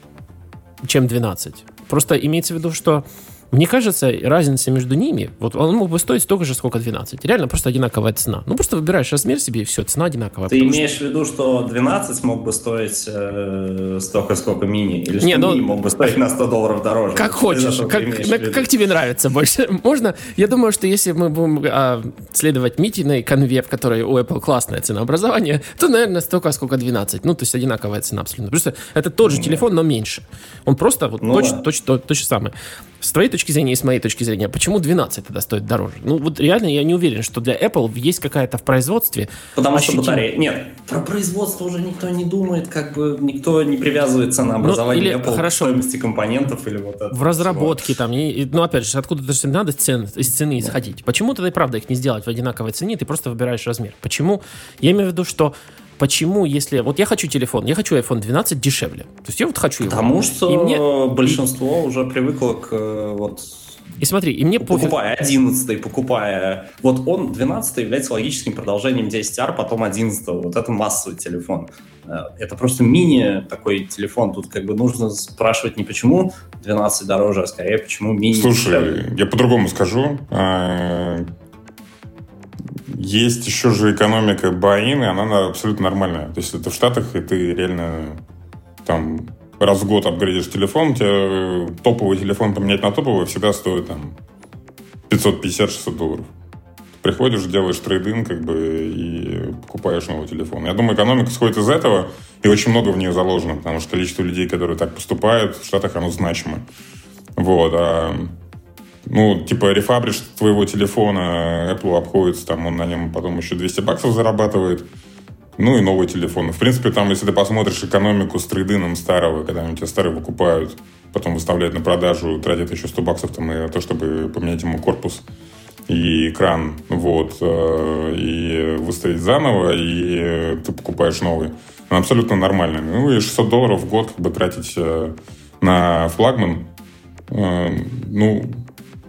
Speaker 2: чем 12? Просто имеется в виду, что мне кажется, разница между ними, вот он мог бы стоить столько же, сколько 12. Реально просто одинаковая цена. Ну, просто выбираешь размер себе, и все, цена одинаковая.
Speaker 3: Ты имеешь что... в виду, что 12 мог бы стоить э, столько, сколько мини? Или Не, что ну, мини мог бы стоить на 100 долларов дороже?
Speaker 2: Как хочешь. Как, на, как тебе нравится больше? Можно? Я думаю, что если мы будем а, следовать Митиной конве, в которой у Apple классное ценообразование, то, наверное, столько, сколько 12. Ну, то есть одинаковая цена абсолютно. Просто это тот же телефон, но меньше. Он просто вот ну, точно, да. точно, точно, точно самое. С твоей точки зрения и с моей точки зрения, почему 12 тогда стоит дороже? Ну, вот реально я не уверен, что для Apple есть какая-то в производстве...
Speaker 3: Потому ощутим... что батарея... Нет, про производство уже никто не думает, как бы никто не привязывается на ну, образование ну, или, Apple хорошо, стоимости компонентов или вот это.
Speaker 2: В разработке всего. там, и, ну, опять же, откуда-то же надо цен, из цены исходить. Почему тогда и правда их не сделать в одинаковой цене, ты просто выбираешь размер? Почему? Я имею в виду, что почему, если... Вот я хочу телефон, я хочу iPhone 12 дешевле. То есть я вот хочу
Speaker 3: его. Потому что и мне... большинство уже привыкло к э, вот
Speaker 2: и смотри, и мне
Speaker 3: Покупая пофиг... 11 покупая... Вот он, 12 является логическим продолжением 10R, потом 11 Вот это массовый телефон. Э, это просто мини такой телефон. Тут как бы нужно спрашивать не почему 12 дороже, а скорее почему мини
Speaker 4: Слушай, дешевле. я по-другому скажу. Есть еще же экономика buy-in, и она абсолютно нормальная. То есть это в Штатах, и ты реально там раз в год апгрейдишь телефон, тебя э, топовый телефон поменять на топовый всегда стоит там 550-600 долларов. Приходишь, делаешь трейдинг, как бы, и покупаешь новый телефон. Я думаю, экономика сходит из этого, и очень много в нее заложено, потому что количество людей, которые так поступают, в Штатах оно значимо. Вот, а ну, типа, рефабриш твоего телефона Apple обходится, там, он на нем потом еще 200 баксов зарабатывает. Ну и новый телефон. В принципе, там, если ты посмотришь экономику с трейдином старого, когда они тебя старый выкупают, потом выставляют на продажу, тратят еще 100 баксов там, на то, чтобы поменять ему корпус и экран, вот, э, и выставить заново, и ты покупаешь новый. Он абсолютно нормальный. Ну и 600 долларов в год как бы тратить э, на флагман, э, ну,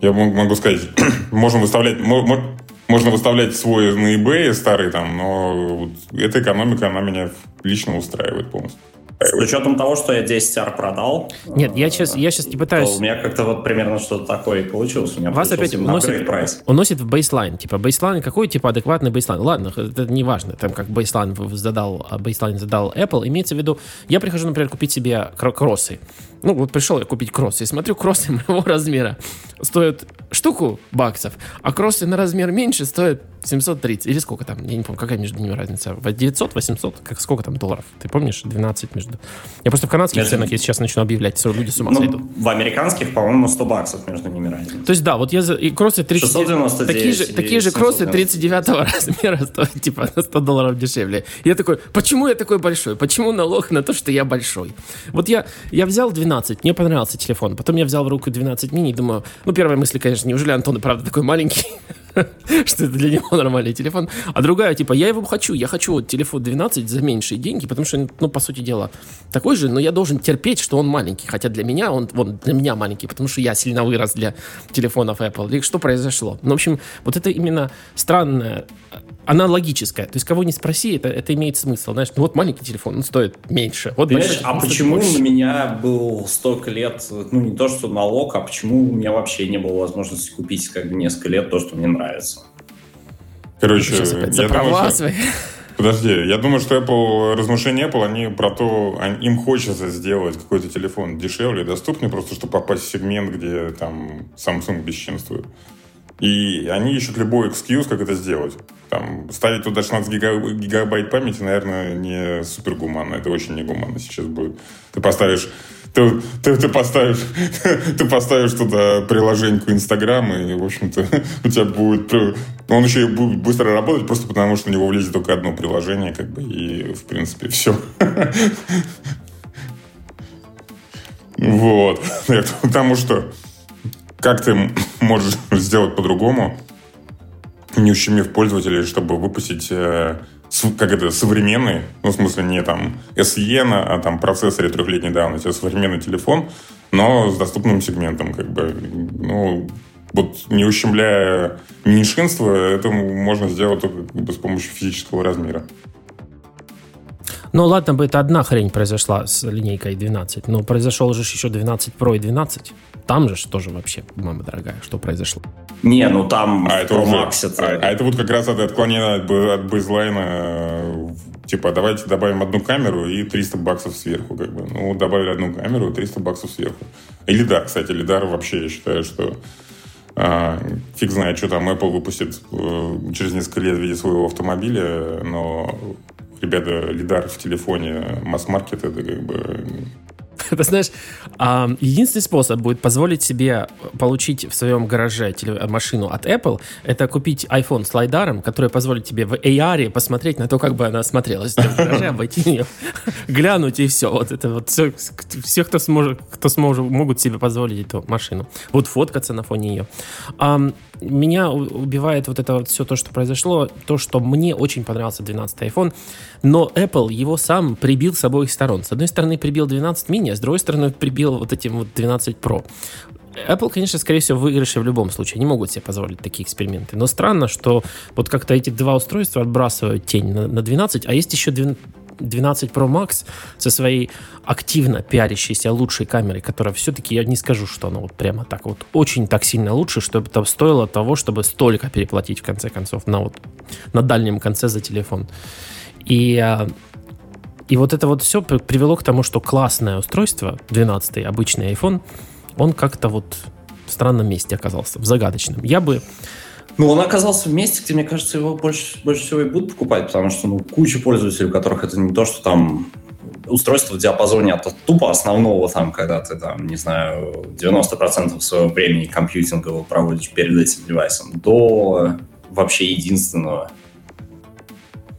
Speaker 4: я могу сказать, можно выставлять, можно выставлять свой на eBay старый там, но вот эта экономика, она меня лично устраивает полностью.
Speaker 3: С учетом того, что я 10 R продал.
Speaker 2: Нет, я сейчас, я сейчас не пытаюсь...
Speaker 3: У меня как-то вот примерно что-то такое и получилось. У меня
Speaker 2: Вас опять уносит, уносит в baseline. Типа baseline, какой типа адекватный baseline? Ладно, это не важно, там как baseline задал, baseline задал Apple. Имеется в виду, я прихожу, например, купить себе кроссы. Ну, вот пришел я купить кроссы, и смотрю, кроссы моего размера стоят штуку баксов, а кроссы на размер меньше стоят 730. Или сколько там? Я не помню, какая между ними разница. 900, 800? Как, сколько там долларов? Ты помнишь? 12 между... Я просто в канадских между... ценах, если сейчас начну объявлять, все люди с ума ну, сойдут.
Speaker 3: В американских, по-моему, 100 баксов между ними разница.
Speaker 2: То есть, да, вот я за... И кроссы 30... Такие же, такие же кроссы 39 размера стоят, типа, на 100 долларов дешевле. Я такой, почему я такой большой? Почему налог на то, что я большой? Вот я, я взял 12, мне понравился телефон. Потом я взял в руку 12 мини и думаю, ну, первая мысль, конечно, неужели Антон и правда такой маленький? что это для него нормальный телефон. А другая, типа, я его хочу, я хочу вот телефон 12 за меньшие деньги, потому что, ну, по сути дела, такой же, но я должен терпеть, что он маленький. Хотя для меня он, он для меня маленький, потому что я сильно вырос для телефонов Apple. Или что произошло? Ну, в общем, вот это именно странное она логическая. То есть, кого не спроси, это, это имеет смысл. Знаешь, ну вот маленький телефон, он стоит меньше. Вот
Speaker 3: Понимаешь, а почему больше. на меня был столько лет, ну не то, что налог, а почему у меня вообще не было возможности купить как бы несколько лет то, что мне нравится?
Speaker 4: Короче, я думаю, что... Подожди, я думаю, что Apple, размышления Apple, они про то, им хочется сделать какой-то телефон дешевле, доступнее, просто чтобы попасть в сегмент, где там Samsung бесчинствует. И они ищут любой экскьюз, как это сделать. Там, ставить туда 16 гигабайт, гигабайт памяти, наверное, не супер гуманно. Это очень негуманно сейчас будет. Ты поставишь ты, ты, ты, поставишь, ты поставишь туда приложеньку Инстаграм, и, в общем-то, у тебя будет... Он еще и будет быстро работать, просто потому что у него влезет только одно приложение, как бы, и, в принципе, все. Вот. Потому что как ты можешь сделать по-другому, не ущемив пользователей, чтобы выпустить э, как это, современный, ну, в смысле, не там SE, а там процессоре трехлетней давности, а современный телефон, но с доступным сегментом, как бы, ну, вот не ущемляя меньшинство, это можно сделать только как бы, с помощью физического размера.
Speaker 2: Ну ладно бы это одна хрень произошла с линейкой 12, но произошел же еще 12 Pro и 12. Там же тоже вообще, мама дорогая, что произошло?
Speaker 3: Не, ну там
Speaker 4: а это, уже, Max это... А, а это вот как раз это отклонение от, от бейзлайна типа, давайте добавим одну камеру и 300 баксов сверху, как бы. Ну, добавили одну камеру и 300 баксов сверху. И лидар, кстати, лидар вообще, я считаю, что а, фиг знает, что там Apple выпустит э, через несколько лет в виде своего автомобиля, но ребята, лидар в телефоне масс-маркет, это как бы
Speaker 2: Это знаешь, единственный способ будет позволить себе получить в своем гараже машину от Apple, это купить iPhone с лайдаром, который позволит тебе в AR посмотреть на то, как бы она смотрелась в гараже, обойти ее, глянуть и все. Вот это вот все, все кто сможет, кто сможет, могут себе позволить эту машину. Вот фоткаться на фоне ее. Меня убивает вот это вот все то, что произошло, то, что мне очень понравился 12 iPhone, но Apple его сам прибил с обоих сторон. С одной стороны прибил 12 mini, а с другой стороны прибил вот этим вот 12 Pro. Apple, конечно, скорее всего, выигрыши в любом случае. Не могут себе позволить такие эксперименты. Но странно, что вот как-то эти два устройства отбрасывают тень на, на 12, а есть еще 12 Pro Max со своей активно пиарящейся лучшей камерой, которая все-таки, я не скажу, что она вот прямо так вот очень так сильно лучше, чтобы это стоило того, чтобы столько переплатить в конце концов на вот на дальнем конце за телефон. И а, и вот это вот все привело к тому, что классное устройство, 12-й обычный iPhone, он как-то вот в странном месте оказался, в загадочном. Я бы
Speaker 3: ну, он оказался в месте, где, мне кажется, его больше, больше всего и будут покупать, потому что ну, куча пользователей, у которых это не то, что там устройство в диапазоне от тупо основного, там, когда ты, там, не знаю, 90% своего времени компьютинга проводишь перед этим девайсом, до вообще единственного.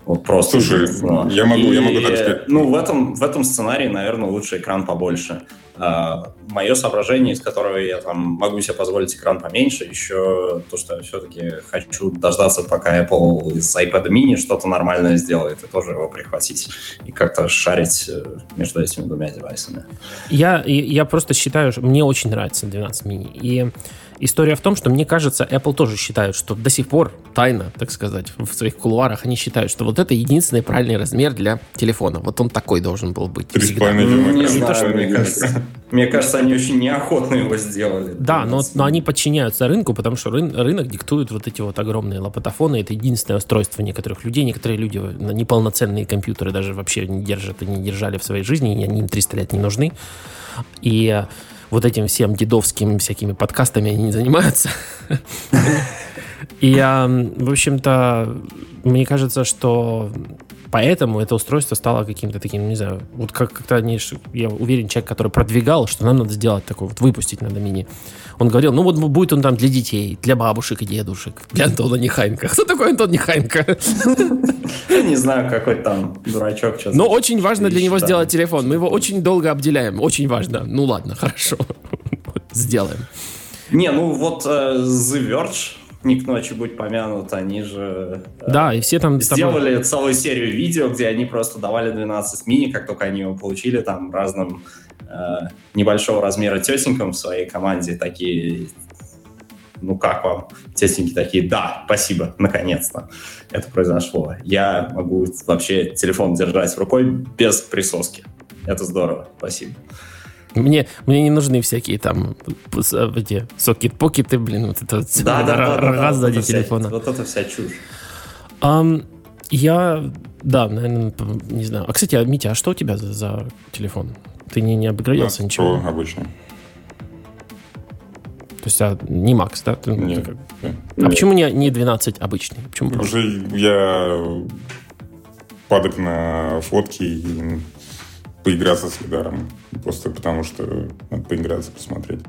Speaker 3: Вот просто.
Speaker 4: Слушай, я могу, и, я могу так сказать.
Speaker 3: Ну, в этом, в этом сценарии, наверное, лучше экран побольше. А, мое соображение, из которого я там могу себе позволить экран поменьше, еще то, что я все-таки хочу дождаться, пока Apple из iPad mini что-то нормальное сделает, и тоже его прихватить и как-то шарить э, между этими двумя девайсами.
Speaker 2: Я, я просто считаю, что мне очень нравится 12 мини. И история в том, что мне кажется, Apple тоже считают, что до сих пор тайно, так сказать, в своих кулуарах они считают, что вот это единственный правильный размер для телефона. Вот он такой должен был быть.
Speaker 4: Три с половиной
Speaker 3: Ну,
Speaker 4: дюйма,
Speaker 3: мне кажется, мне кажется, они очень неохотно его сделали.
Speaker 2: Да, но, но они подчиняются рынку, потому что рын- рынок диктует вот эти вот огромные лопатофоны. Это единственное устройство некоторых людей. Некоторые люди на неполноценные компьютеры даже вообще не держат и не держали в своей жизни, и они им 300 лет не нужны. И э, вот этим всем дедовским всякими подкастами они не занимаются. И, в общем-то, мне кажется, что поэтому это устройство стало каким-то таким, не знаю, вот как- как-то ж- я уверен, человек, который продвигал, что нам надо сделать такой, вот выпустить надо мини. Он говорил, ну вот будет он там для детей, для бабушек и дедушек, для Антона Нехайенко. Кто такой Антон Нехайенко?
Speaker 3: Я не знаю, какой там дурачок.
Speaker 2: Но очень важно для него сделать телефон. Мы его очень долго обделяем. Очень важно. Ну ладно, хорошо. Сделаем.
Speaker 3: Не, ну вот э, The Verge, не к ночи будь помянут, они же э,
Speaker 2: Да, и все там...
Speaker 3: сделали целую серию видео, где они просто давали 12 мини, как только они его получили, там разным э, небольшого размера тетенькам в своей команде такие, ну как вам? Тетеньки такие, да, спасибо, наконец-то это произошло. Я могу вообще телефон держать рукой без присоски. Это здорово, спасибо.
Speaker 2: Мне, мне не нужны всякие там эти сокет-покеты, блин, вот это
Speaker 3: Да, да, да, да,
Speaker 2: рога
Speaker 3: да,
Speaker 2: сзади
Speaker 3: вот это вся-
Speaker 2: телефона.
Speaker 3: вот это вся чушь.
Speaker 2: Ам, я, да, наверное, не знаю. А, кстати, а, Митя, а что у тебя за, за телефон? Ты не, не обгорелся
Speaker 4: Да,
Speaker 2: ничего?
Speaker 4: Pro обычный.
Speaker 2: То есть, а, не Макс, да? Ты- ты
Speaker 4: Нет.
Speaker 2: как- А почему не, не 12 обычный? Почему
Speaker 4: что я падок на фотки и поиграться с лидаром. Просто потому что надо поиграться, посмотреть.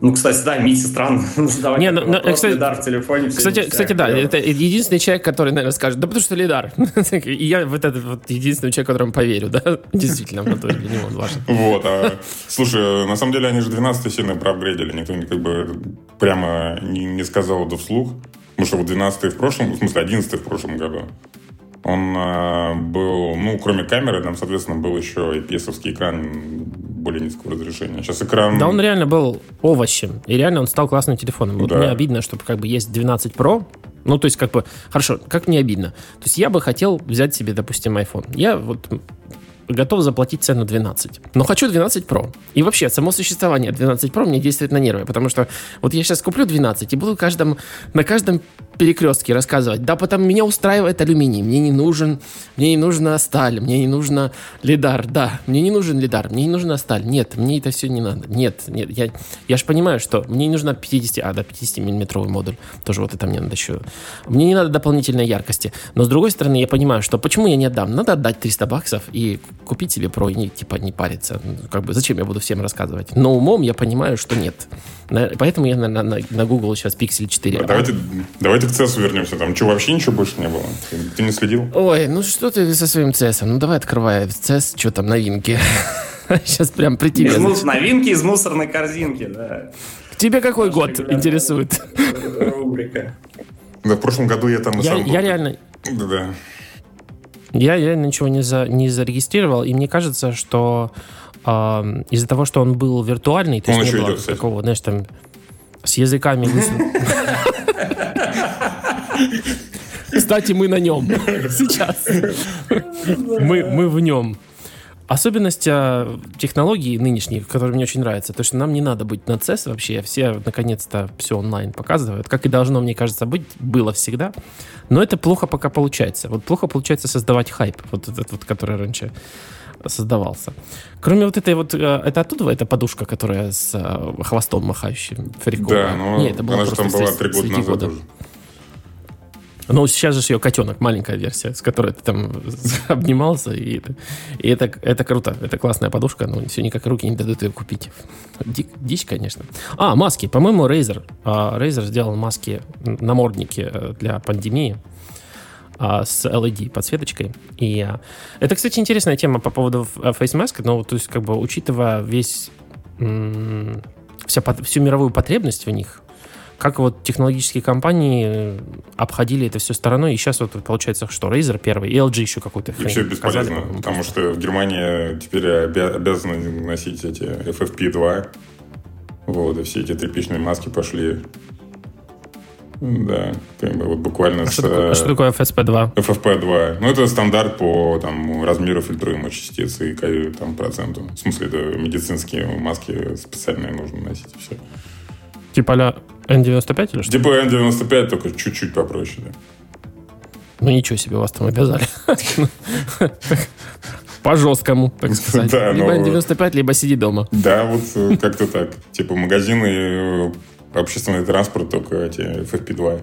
Speaker 3: Ну, кстати, да, Мите странно задавать
Speaker 2: Не, ну, ну,
Speaker 3: вопрос,
Speaker 2: кстати-
Speaker 3: лидар в телефоне.
Speaker 2: Кстати, кстати, да, это единственный человек, который, наверное, скажет, да потому что Лидар. И я вот этот вот единственный человек, которому поверю, да? Действительно, в натуре для него он важен.
Speaker 4: Вот, а, слушай, на самом деле они же 12 сильно проапгрейдили. Никто не- как бы прямо не, не сказал это вслух. Потому что вот 12 в прошлом, в смысле 11 в прошлом году, он а, был, ну, кроме камеры, там, соответственно, был еще IPS-овский экран более низкого разрешения. Сейчас экран...
Speaker 2: Да, он реально был овощем. И реально он стал классным телефоном. Вот
Speaker 4: Да.
Speaker 2: мне обидно, что как бы есть 12 Pro. Ну, то есть, как бы, хорошо, как мне обидно. То есть, я бы хотел взять себе, допустим, iPhone. Я вот готов заплатить цену 12. Но хочу 12 Pro. И вообще, само существование 12 Pro мне действует на нервы. Потому что вот я сейчас куплю 12 и буду каждом, на каждом перекрестке рассказывать, да, потому меня устраивает алюминий, мне не нужен, мне не нужна сталь, мне не нужно лидар, да, мне не нужен лидар, мне не нужна сталь, нет, мне это все не надо, нет, нет, я, я же понимаю, что мне не нужна 50, а, да, 50 миллиметровый модуль, тоже вот это мне надо еще, мне не надо дополнительной яркости, но с другой стороны я понимаю, что почему я не отдам, надо отдать 300 баксов и купить себе Pro и не, типа не париться, Ну, как бы зачем я буду всем рассказывать, но умом я понимаю, что нет, На- поэтому я на, на, на- Google сейчас Pixel 4,
Speaker 4: А Давайте, давайте к CES вернемся. Там что, вообще ничего больше не было? Ты, ты не следил?
Speaker 2: Ой, ну что ты со своим CS? Ну давай открывай CS, что там, новинки. Сейчас прям при тебе.
Speaker 3: Из мус- Новинки из мусорной корзинки, да.
Speaker 2: Тебе какой год интересует?
Speaker 3: Рубрика.
Speaker 4: Да, в прошлом году я там
Speaker 2: Я, я реально,
Speaker 4: Да, да.
Speaker 2: Я реально ничего не, за, не зарегистрировал, и мне кажется, что ам, из-за того, что он был виртуальный, то
Speaker 4: Он
Speaker 2: есть не было
Speaker 4: идет, кстати.
Speaker 2: такого, знаешь, там с языками. Кстати, мы на нем сейчас. Мы, мы в нем. Особенность а, технологий нынешних, которые мне очень нравятся, то, что нам не надо быть на CES вообще, все наконец-то все онлайн показывают, как и должно, мне кажется, быть, было всегда. Но это плохо пока получается. Вот плохо получается создавать хайп, вот этот вот, который раньше создавался. Кроме вот этой вот, э, это оттуда эта подушка, которая с э, хвостом махающим, фриковая?
Speaker 4: Да, но
Speaker 2: Не, это было
Speaker 4: она же там была три года назад
Speaker 2: года.
Speaker 4: уже.
Speaker 2: Ну, сейчас же ее котенок, маленькая версия, с которой ты там обнимался, и и это, это круто, это классная подушка, но все никак руки не дадут ее купить. Дик- дичь, конечно. А, маски. По-моему, Razer. а, Razer сделал маски, намордники э, для пандемии а, с LED подсветочкой. И а, это, кстати, интересная тема по поводу э, face mask, но то есть, как бы, учитывая весь вся, всю мировую потребность в них, как вот технологические компании э, обходили это все стороной, и сейчас вот получается, что Razer первый, и LG еще какой-то
Speaker 4: И
Speaker 2: хрень
Speaker 4: все
Speaker 2: показали,
Speaker 4: бесполезно,
Speaker 2: по-моему,
Speaker 4: потому
Speaker 2: просто.
Speaker 4: что в Германии теперь обя- обязаны носить эти FFP2. Вот, и все эти тряпичные маски пошли да, как бы вот буквально
Speaker 2: а
Speaker 4: с...
Speaker 2: Что такое, а что такое FSP2?
Speaker 4: FFP2. Ну, это стандарт по там, размеру фильтруемых частиц и там, проценту. В смысле, это медицинские маски специальные нужно носить, и все.
Speaker 2: Типа N95 или что?
Speaker 4: Типа N95, только чуть-чуть попроще, да.
Speaker 2: Ну, ничего себе, вас там обязали. По жесткому, так сказать. Да, либо но... 95 либо сиди дома.
Speaker 4: Да, вот э, как-то так. Типа магазины, э, общественный транспорт, только эти FFP2.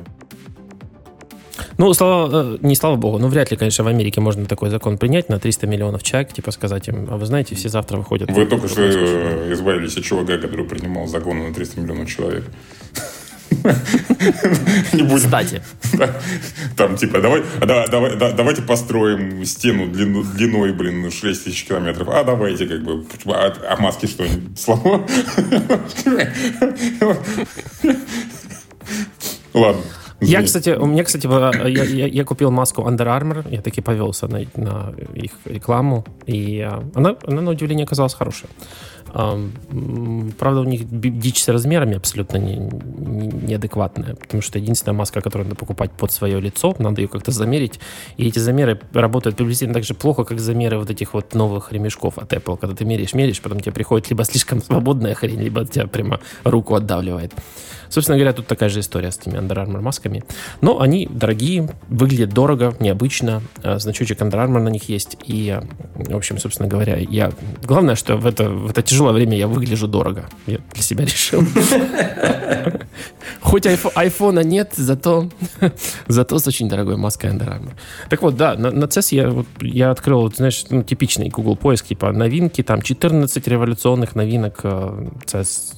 Speaker 2: Ну, слава, э, не слава богу, ну, вряд ли, конечно, в Америке можно такой закон принять на 300 миллионов человек, типа сказать им, а вы знаете, все завтра выходят.
Speaker 4: Вы только что избавились от чувака, который принимал законы на 300 миллионов человек.
Speaker 2: Не будем. Кстати.
Speaker 4: Там типа, давай, а давай, давай, давайте построим стену длину, длиной, блин, 6 тысяч километров. А давайте как бы, а, а маски что, сломал? Ладно.
Speaker 2: Я, кстати, у меня, кстати, я, я, я купил маску Under Armour, я таки повелся на, на их рекламу, и а, она, она, на удивление, оказалась хорошая. Правда, у них дичь с размерами абсолютно не, не, неадекватная, потому что единственная маска, которую надо покупать под свое лицо, надо ее как-то замерить, и эти замеры работают приблизительно так же плохо, как замеры вот этих вот новых ремешков от Apple, когда ты меряешь, меряешь, потом тебе приходит либо слишком свободная хрень, либо тебя прямо руку отдавливает. Собственно говоря, тут такая же история с этими Under Armour масками. Но они дорогие, выглядят дорого, необычно. А, значочек Under Armour на них есть. И, в общем, собственно говоря, я... Главное, что в это, в это тяжелое время я выгляжу дорого. Я для себя решил. Хоть айфона нет, зато, зато с очень дорогой маской Under Armour. Так вот, да, на, на CES я, вот, я открыл, знаешь, ну, типичный Google поиск, типа новинки, там 14 революционных новинок CES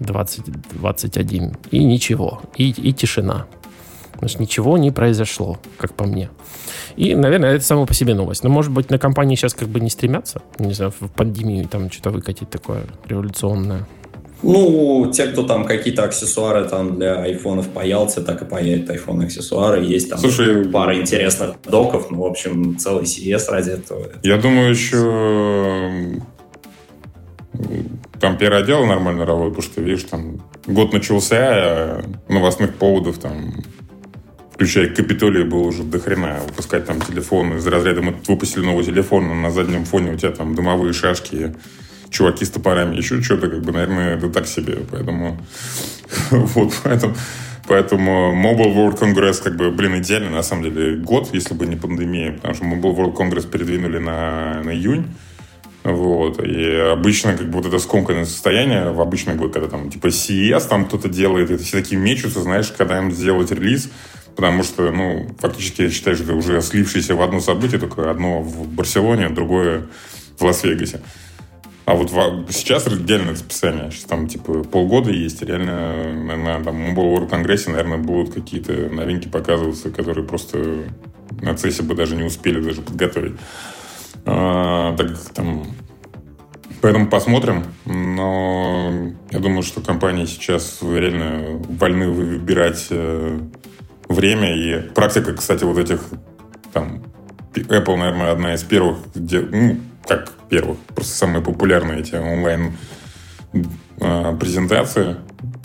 Speaker 2: 2021. И ничего. И, и тишина. Значит, ничего не произошло, как по мне. И, наверное, это само по себе новость. Но, может быть, на компании сейчас как бы не стремятся, не знаю, в пандемию там что-то выкатить такое революционное.
Speaker 3: Ну, те, кто там какие-то аксессуары там для айфонов паялся, так и паяют iPhone аксессуары. Есть там Слушай, пара интересных доков, ну, в общем, целый CES ради этого.
Speaker 4: Я думаю, еще там первое дело нормально работает, потому что, видишь, там год начался, а новостных поводов там включая Капитолий, был уже до хрена. Выпускать там телефон из разряда мы выпустили новый телефон, на заднем фоне у тебя там дымовые шашки, чуваки с топорами, еще что-то, как бы, наверное, это так себе. Поэтому вот, поэтому Поэтому Mobile World Congress, как бы, блин, идеально, на самом деле, год, если бы не пандемия, потому что Mobile World Congress передвинули на, на июнь, вот. И обычно как бы вот это скомканное состояние в обычный год, когда там типа CES там кто-то делает, это все такие мечутся, знаешь, когда им сделать релиз, потому что, ну, фактически я считаю, что это уже слившееся в одно событие, только одно в Барселоне, другое в Лас-Вегасе. А вот сейчас реально расписание. Сейчас там типа полгода есть. Реально на, там, Mobile World Конгрессе, наверное, будут какие-то новинки показываться, которые просто на CES бы даже не успели даже подготовить. А, так там Поэтому посмотрим. Но я думаю, что компании сейчас реально вольны выбирать э, время. И практика, кстати, вот этих там Apple, наверное, одна из первых, где, ну, как первых, просто самые популярные эти онлайн э, презентации.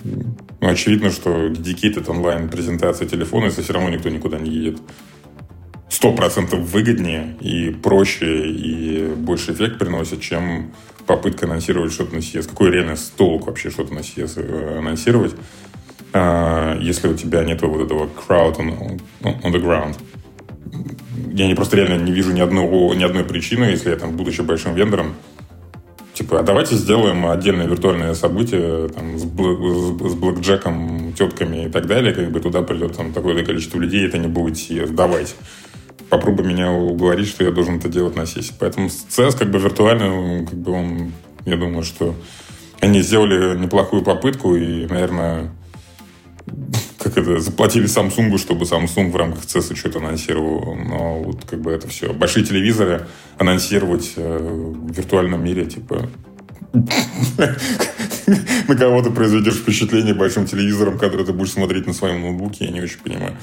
Speaker 4: Ну, очевидно, что dedicated онлайн презентация телефона, если все равно никто никуда не едет сто процентов выгоднее и проще и больше эффект приносит, чем попытка анонсировать что-то на CES. Какой реально толк вообще что-то на CES э, анонсировать, а, если у тебя нет вот этого crowd on, on the ground. Я не просто реально не вижу ни, одного, ни одной причины, если я там, будучи большим вендором, типа, а давайте сделаем отдельное виртуальное событие там, с, блэк, с блэкджеком, тетками и так далее, как бы туда придет там такое количество людей, это не будет CES. Давайте попробуй меня уговорить, что я должен это делать на сессии. Поэтому CS как бы виртуально, как бы он, я думаю, что они сделали неплохую попытку и, наверное, как это, заплатили Samsung, чтобы Samsung в рамках CES что-то анонсировал. Но вот как бы это все. Большие телевизоры анонсировать э, в виртуальном мире, типа... На кого ты произведешь впечатление большим телевизором, который ты будешь смотреть на своем ноутбуке, я не очень понимаю.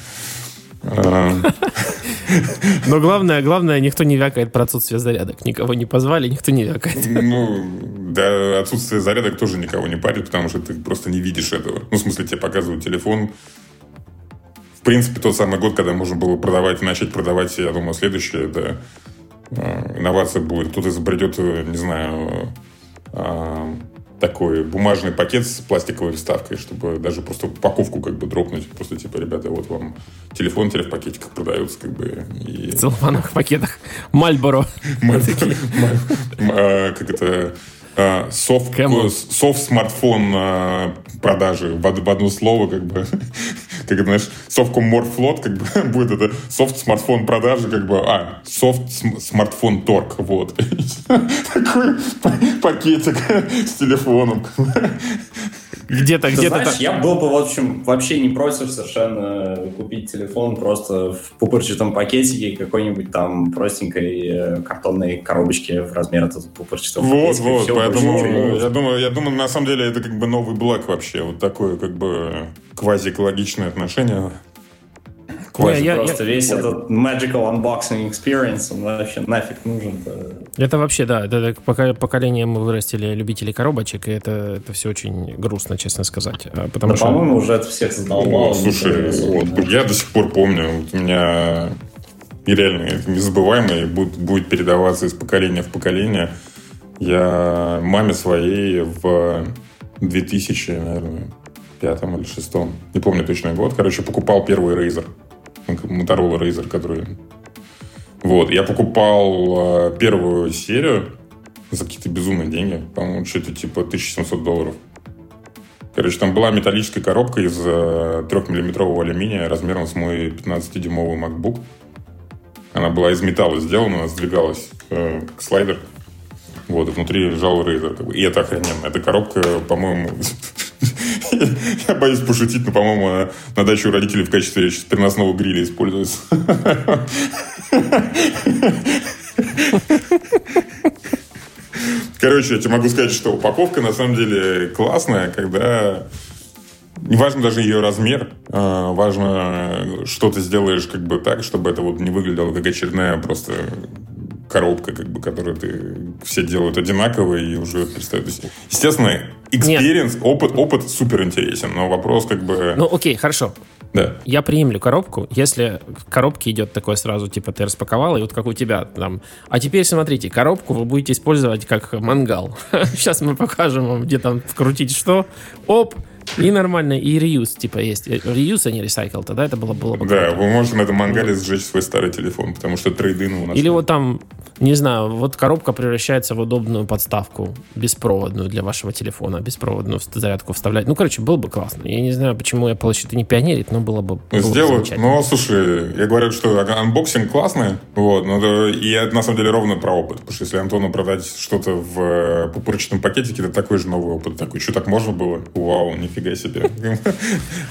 Speaker 4: А,
Speaker 2: Но главное, главное, никто не вякает про отсутствие зарядок. Никого не позвали, никто не вякает.
Speaker 4: Ну, да, отсутствие зарядок тоже никого не парит, потому что ты просто не видишь этого. Ну, в смысле, тебе показывают телефон. В принципе, тот самый год, когда можно было продавать, начать продавать, я думаю, следующее, это инновация будет. Кто-то изобретет, э, не знаю, э, такой бумажный пакет с пластиковой вставкой, чтобы даже просто упаковку как бы дропнуть. Просто типа, ребята, вот вам телефон теперь в пакетиках продается, как бы. И...
Speaker 2: В целлофановых пакетах. Мальборо.
Speaker 4: А, Как это... а, Продажи в в одно слово, как бы, как знаешь, совкомморфлот, как бы, будет это софт смартфон продажи, как бы, а, софт см- смартфон торг, вот. Такой па- пакетик с телефоном.
Speaker 2: Где-то, где-то...
Speaker 3: знаешь, я был бы, в общем, вообще не против совершенно купить телефон просто в пупырчатом пакетике какой-нибудь там простенькой э, картонной коробочке в размер этого пупырчатого
Speaker 4: Вот,
Speaker 3: пакетика.
Speaker 4: вот, поэтому я думаю, я думаю, на самом деле это как бы новый блэк вообще, вот такое как бы квази-экологичное отношение. Квази.
Speaker 2: Не, я-
Speaker 3: Просто весь этот magical unboxing experience, он вообще нафиг нужен.
Speaker 2: Это вообще, да, это, это пока- поколение мы вырастили любителей коробочек, и это, это все очень грустно, честно сказать. А, Потому
Speaker 3: Да,
Speaker 2: что...
Speaker 3: по-моему, уже это всех задолбало.
Speaker 4: Слушай, вот, я до сих пор помню, вот у меня и реально это незабываемо и будет, будет передаваться из поколения в поколение. Я маме своей в 2000, наверное, пятом или шестом, не помню точный год, короче, покупал первый Razer, Motorola Razer, который... Вот, я покупал э, первую серию за какие-то безумные деньги, по-моему, что-то типа 1700 долларов. Короче, там была металлическая коробка из э, 3-миллиметрового алюминия размером с мой 15-дюймовый MacBook. Она была из металла сделана, она сдвигалась э, как слайдер. Вот, и внутри лежал Razer. И это охрененно. Эта коробка, по-моему... Я боюсь пошутить, но, по-моему, на даче у родителей в качестве переносного гриля используется. Короче, я тебе могу сказать, что упаковка на самом деле классная, когда не даже ее размер, а, важно, что ты сделаешь как бы так, чтобы это вот не выглядело как очередная просто коробка, как бы, которую ты все делают одинаково и уже есть, естественно, experience, опыт, опыт супер интересен, но вопрос как бы...
Speaker 2: Ну, окей, хорошо.
Speaker 4: да.
Speaker 2: Я приемлю коробку, если в коробке идет такое сразу, типа ты распаковал, и вот как у тебя там. А теперь смотрите, коробку вы будете использовать как мангал. Сейчас мы покажем вам, где там вкрутить что. Оп, и нормально, и реюз, типа, есть. Реюз, а не ресайкл, тогда это было, было бы
Speaker 4: Да,
Speaker 2: круто.
Speaker 4: вы можете на этом мангале сжечь свой старый телефон, потому что трейдины у нас...
Speaker 2: Или вот там, не знаю, вот коробка превращается в удобную подставку беспроводную для вашего телефона, беспроводную зарядку вставлять. Ну, короче, было бы классно. Я не знаю, почему Apple еще это не пионерит, но было бы, было бы
Speaker 4: Сделают.
Speaker 2: замечательно.
Speaker 4: Ну, слушай, я говорю, что unboxing классный, вот, но и это на самом деле ровно про опыт. Потому что если Антону продать что-то в э, пупырчатом пакетике, это такой же новый опыт. Такой, что так можно было? Вау, нифига себе.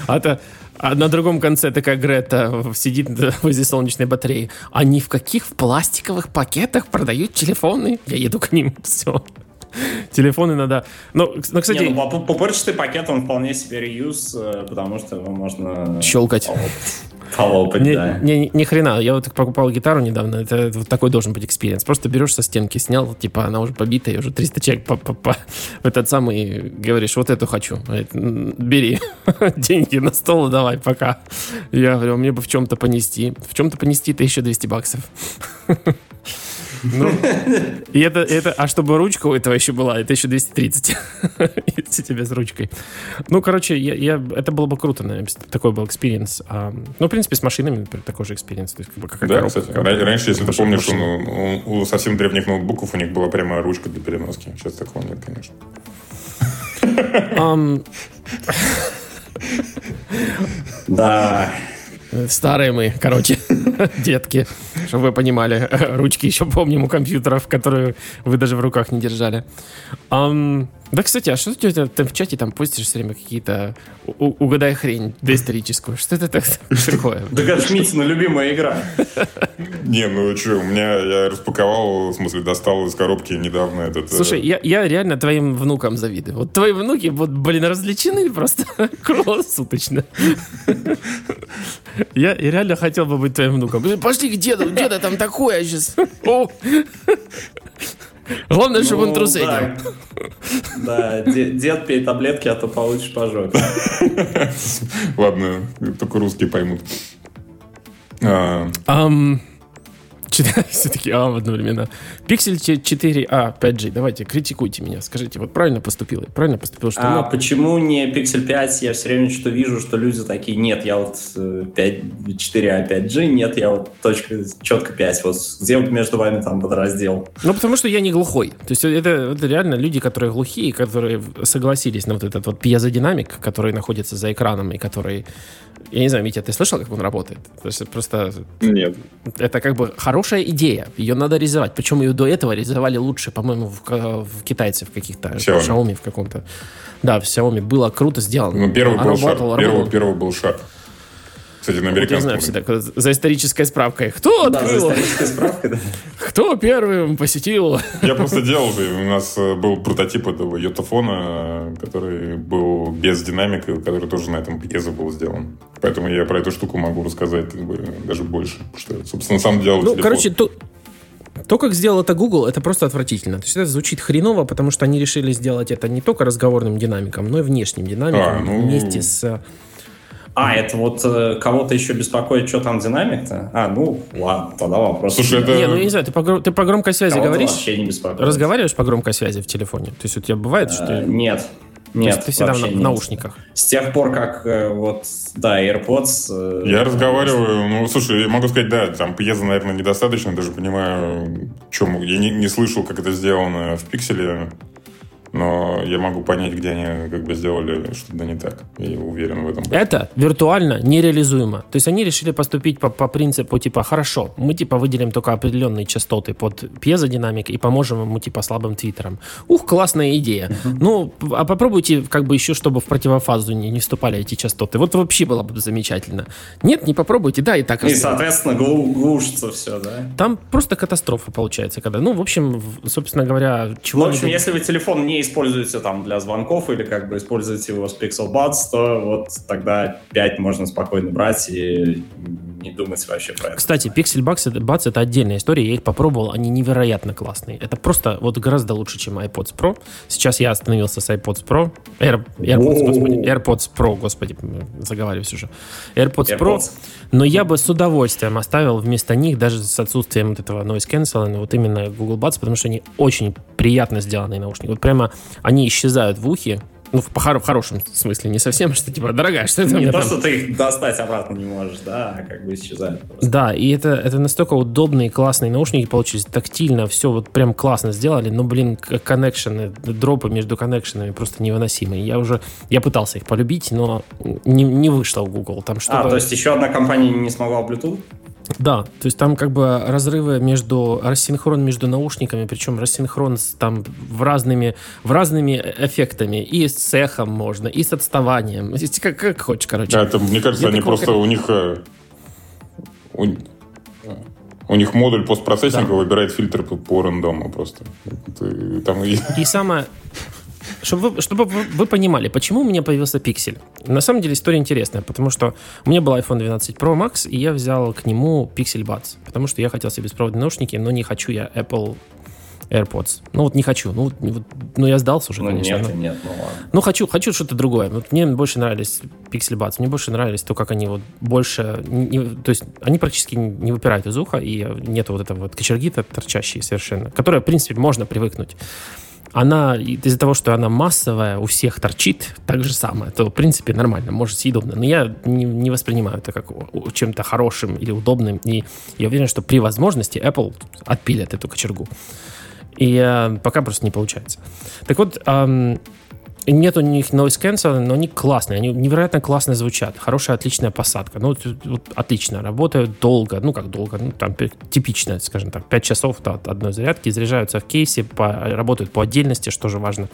Speaker 2: А, это, а на другом конце такая Грета сидит возле солнечной батареи. Они в каких в пластиковых пакетах продают телефоны? Я еду к ним. Все. Телефоны надо... Ну, ну, кстати,
Speaker 3: Не, ну, пу- пупырчатый пакет, он вполне себе reuse, э, потому что его можно...
Speaker 2: щелкать.
Speaker 3: Полопать,
Speaker 2: Не,
Speaker 3: да.
Speaker 2: не, ни хрена. Я вот покупал гитару недавно. Это вот такой должен быть experience. Просто берешь со стенки, снял, типа она уже побитая, уже 300 человек по, по- по- в этот самый говоришь, вот эту хочу. Говорит, «М, Бери деньги на стол и давай, пока. Я говорю, мне бы в чем-то понести. В чем-то понести 1200 баксов. Ну, и это, это, а чтобы ручка у этого еще была, это еще 230. Если тебе с ручкой. Ну, короче, я, я, это было бы круто, наверное, такой был experience. А, ну, в принципе, с машинами, например, такой же experience. То есть, как бы, какая
Speaker 4: Да,
Speaker 2: коробка,
Speaker 4: кстати.
Speaker 2: как-
Speaker 4: ра- Раньше, если ты помнишь,
Speaker 2: машина.
Speaker 4: у, у- совсем древних ноутбуков у них была прямо ручка для переноски. Сейчас такого нет, конечно.
Speaker 3: Да.
Speaker 2: Старые мы, короче, детки, чтобы вы понимали. Ручки еще помним у компьютеров, которые вы даже в руках не держали. Ам, да, кстати, а что ты, ты в чате там постишь все время какие-то угадай хрень доисторическую? Что это так- такое?
Speaker 3: Ж Митина любимая игра.
Speaker 4: Не, ну что, у меня, я распаковал, в смысле, достал из коробки недавно этот... э,
Speaker 2: Слушай, я, я реально твоим внукам завидую. Вот твои внуки, вот, блин, развлечены просто круглосуточно. Я реально хотел бы быть твоим внуком. Пошли к деду, деда там такое сейчас. Главное, чтобы он
Speaker 3: Ну,
Speaker 2: трусы
Speaker 3: да. дед, пей таблетки, а то получишь по жопе.
Speaker 4: Ладно, только русские поймут. А,
Speaker 2: Ам, чит- Все таки а одновременно. Пиксель 4а 5G. Давайте, критикуйте меня. Скажите, вот правильно поступил? Правильно поступил, что
Speaker 3: А
Speaker 2: ну,
Speaker 3: почему не Pixel 5? Я все время что вижу, что люди такие, нет, я вот э, 5, 4А 5G, нет, я вот точка, четко 5. Вот где вот между вами там подраздел?
Speaker 2: Ну, потому что я не глухой. То есть это, это реально люди, которые глухие, которые согласились на вот этот вот пьезодинамик, который находится за экраном и который... Я не знаю, Митя, ты слышал, как он работает? То есть это просто...
Speaker 4: нет.
Speaker 2: Это как бы хорошая идея. Ее надо реализовать. Причем ее до этого реализовали лучше, по-моему, в, в китайцев каких-то.
Speaker 4: Xiaomi.
Speaker 2: В Xiaomi в каком-то. Да, в Xiaomi было круто сделано.
Speaker 4: Ну, первый был шар. Первый, первый был шар. Кстати, на
Speaker 2: Вот я
Speaker 4: американском.
Speaker 2: знаю всегда, за исторической справкой. Кто
Speaker 3: Да, за
Speaker 2: открыл?
Speaker 3: исторической справкой, да.
Speaker 2: Кто первым посетил?
Speaker 4: Я просто делал же, у нас э, был прототип этого йотафона, который был без динамика, который тоже на этом пьезо был сделан. Поэтому я про эту штуку могу рассказать даже больше. Что, я, собственно, сам делал
Speaker 2: Ну,
Speaker 4: телефон.
Speaker 2: короче, то, то, как сделал это Google, это просто отвратительно. То есть это звучит хреново, потому что они решили сделать это не только разговорным динамиком, но и внешним динамиком
Speaker 4: А, ну-
Speaker 2: вместе с... э,
Speaker 3: А, это вот э, кого-то еще беспокоит, что там динамик-то? А, ну, ладно, тогда вопрос.
Speaker 4: Слушай, это-
Speaker 2: Не, ну я не знаю, ты по, ты по громкой связи говоришь?
Speaker 3: вообще не беспокоит.
Speaker 2: Разговариваешь по громкой связи в телефоне? То есть у тебя бывает, что
Speaker 3: Э,
Speaker 2: ты...
Speaker 3: Нет.
Speaker 2: то ты всегда в в
Speaker 3: нет.
Speaker 2: наушниках.
Speaker 3: С тех пор, как э, вот, да, AirPods... э,
Speaker 4: Я разговариваю, ну, слушай, я могу сказать, да, там пьеза, наверное, недостаточно, даже понимаю, чем я не, не слышал, как это сделано в пикселе, но я могу понять, где они как бы сделали что-то не так, и уверен в этом.
Speaker 2: Это виртуально нереализуемо. То есть они решили поступить по, по принципу, типа, хорошо, мы типа выделим только определенные частоты под пьезодинамик и поможем ему типа слабым твиттерам. Ух, классная идея. Ну, а попробуйте как бы еще, чтобы в противофазу не, не вступали эти частоты. Вот вообще было бы замечательно. Нет, не попробуйте, да, и так
Speaker 3: И, соответственно, глу- глушится все, да?
Speaker 2: Там просто катастрофа получается, когда, ну, в общем, собственно говоря,
Speaker 3: Ну,
Speaker 2: чего
Speaker 3: в общем, если вы телефон не используете там для звонков или как бы используете его с Pixel Buds, то вот тогда 5 можно спокойно брать и не думать вообще про это.
Speaker 2: Кстати, Pixel Buds, это- Buds это отдельная история, я их попробовал, они невероятно классные. Это просто вот гораздо лучше, чем iPods Pro. Сейчас я остановился с iPods Pro, Air, AirPods, господи, AirPods Pro, господи, заговариваюсь уже. AirPods, Pro,
Speaker 3: AirPods.
Speaker 2: но я бы с удовольствием оставил вместо них, даже с отсутствием вот этого noise cancelling, вот именно Google Buds, потому что они очень приятно сделанные наушники. Вот прямо они исчезают в ухе, ну, в, хоро- в хорошем смысле, не совсем, что типа, дорогая, что это у
Speaker 3: Не то,
Speaker 2: там?»
Speaker 3: что ты их достать обратно не можешь, да, а как бы исчезает просто.
Speaker 2: Да, и это, это настолько удобные, классные наушники получились, тактильно, все вот прям классно сделали, но, блин, коннекшены, дропы между коннекшенами просто невыносимые. Я уже, я пытался их полюбить, но не, не вышло в Google. Там что-то...
Speaker 3: А, то есть еще одна компания не смогла Bluetooth?
Speaker 2: Да, то есть там как бы разрывы между, рассинхрон между наушниками, причем рассинхрон с, там в разными, в разными эффектами, и с эхом можно, и с отставанием, есть как, как хочешь, короче.
Speaker 4: Да, это, мне кажется,
Speaker 2: Я
Speaker 4: они
Speaker 2: такого
Speaker 4: просто у них э, у, у них модуль постпроцессинга выбирает фильтр по, по рандому просто. Ты- там и-
Speaker 2: И самое... Чтобы вы, чтобы вы понимали, почему у меня появился пиксель. На самом деле история интересная, потому что у меня был iPhone 12 Pro Max, и я взял к нему Pixel Buds, потому что я хотел себе беспроводные наушники, но не хочу я Apple AirPods. Ну вот не хочу. Ну, вот- ну я сдался уже,
Speaker 3: Ну
Speaker 2: конечно.
Speaker 3: нет,
Speaker 2: но-
Speaker 3: и нет, ну ладно.
Speaker 2: ну, хочу, хочу что-то другое. Вот мне больше нравились Pixel Buds. Мне больше нравились то, как они вот больше... не- то есть они практически не выпирают из уха, и нет вот этого вот кочерги-то торчащей совершенно, которая, в принципе, можно привыкнуть. Она, из-за того, что она массовая, у всех торчит, так же самое, то, в принципе, нормально, может, съедобно. Но я не, не воспринимаю это как чем-то хорошим или удобным. И я уверен, что при возможности Apple отпилят эту кочергу. И э, пока просто не получается. Так вот, ам, нет у них noise cancelling, но они классные, они невероятно классно звучат. Хорошая, отличная посадка. Ну, вот, отлично. Работают долго, ну, как долго, ну, там, пи- типично, скажем так, 5 часов от одной зарядки, заряжаются в кейсе, по- работают по отдельности, что же важно.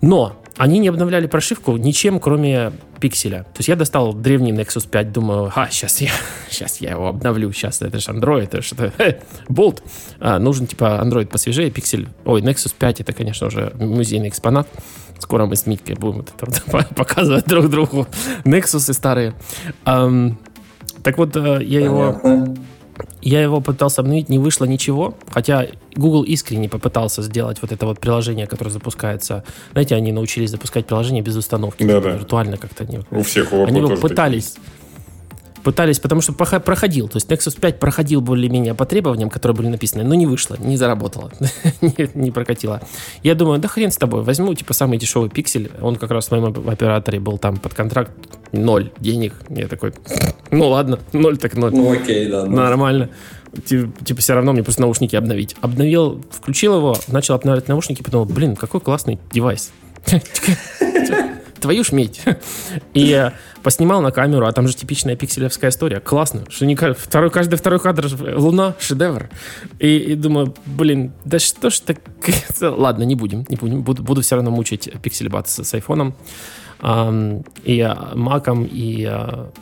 Speaker 2: Но они не обновляли прошивку ничем, кроме пикселя. То есть я достал древний Nexus 5, думаю, а, сейчас я, сейчас я его обновлю, сейчас это же Android, это же болт. А, нужен типа Android посвежее, пиксель. Ой, Nexus 5 это, конечно, уже музейный экспонат. Скоро мы с Миткой будем это показывать друг другу Nexuсы старые. Ам, Так вот, э, я его, я его пытался обновить, не вышло ничего, хотя Google искренне попытался сделать вот это вот приложение, которое запускается. Знаете, они научились запускать приложение без установки.
Speaker 4: Да, да.
Speaker 2: Виртуально как-то они.
Speaker 4: У всех у Apple
Speaker 2: Они его пытались. Пытались, потому что проходил. То есть Nexus 5 проходил более-менее по требованиям, которые были написаны, но не вышло, не заработало, не, не прокатило. Я думаю, да хрен с тобой, возьму типа самый дешевый пиксель. Он как раз в моем оп- операторе был там под контракт, ноль денег. Я такой, ну ладно, ноль так ноль.
Speaker 3: Ну окей, да. ну.
Speaker 2: Нормально. Ти- Типа, все равно мне просто наушники обновить. Обновил, включил его, начал обновлять наушники, подумал, блин, какой классный девайс. Твою ж медь. И э, поснимал на камеру, а там же типичная пикселевская история. Классно. Что не второй, каждый второй кадр ж- луна, шедевр. И, и думаю, блин, да что ж так... Ладно, не будем, не будем. Буду, буду все равно мучить пиксельбат с, с айфоном. И э, маком, и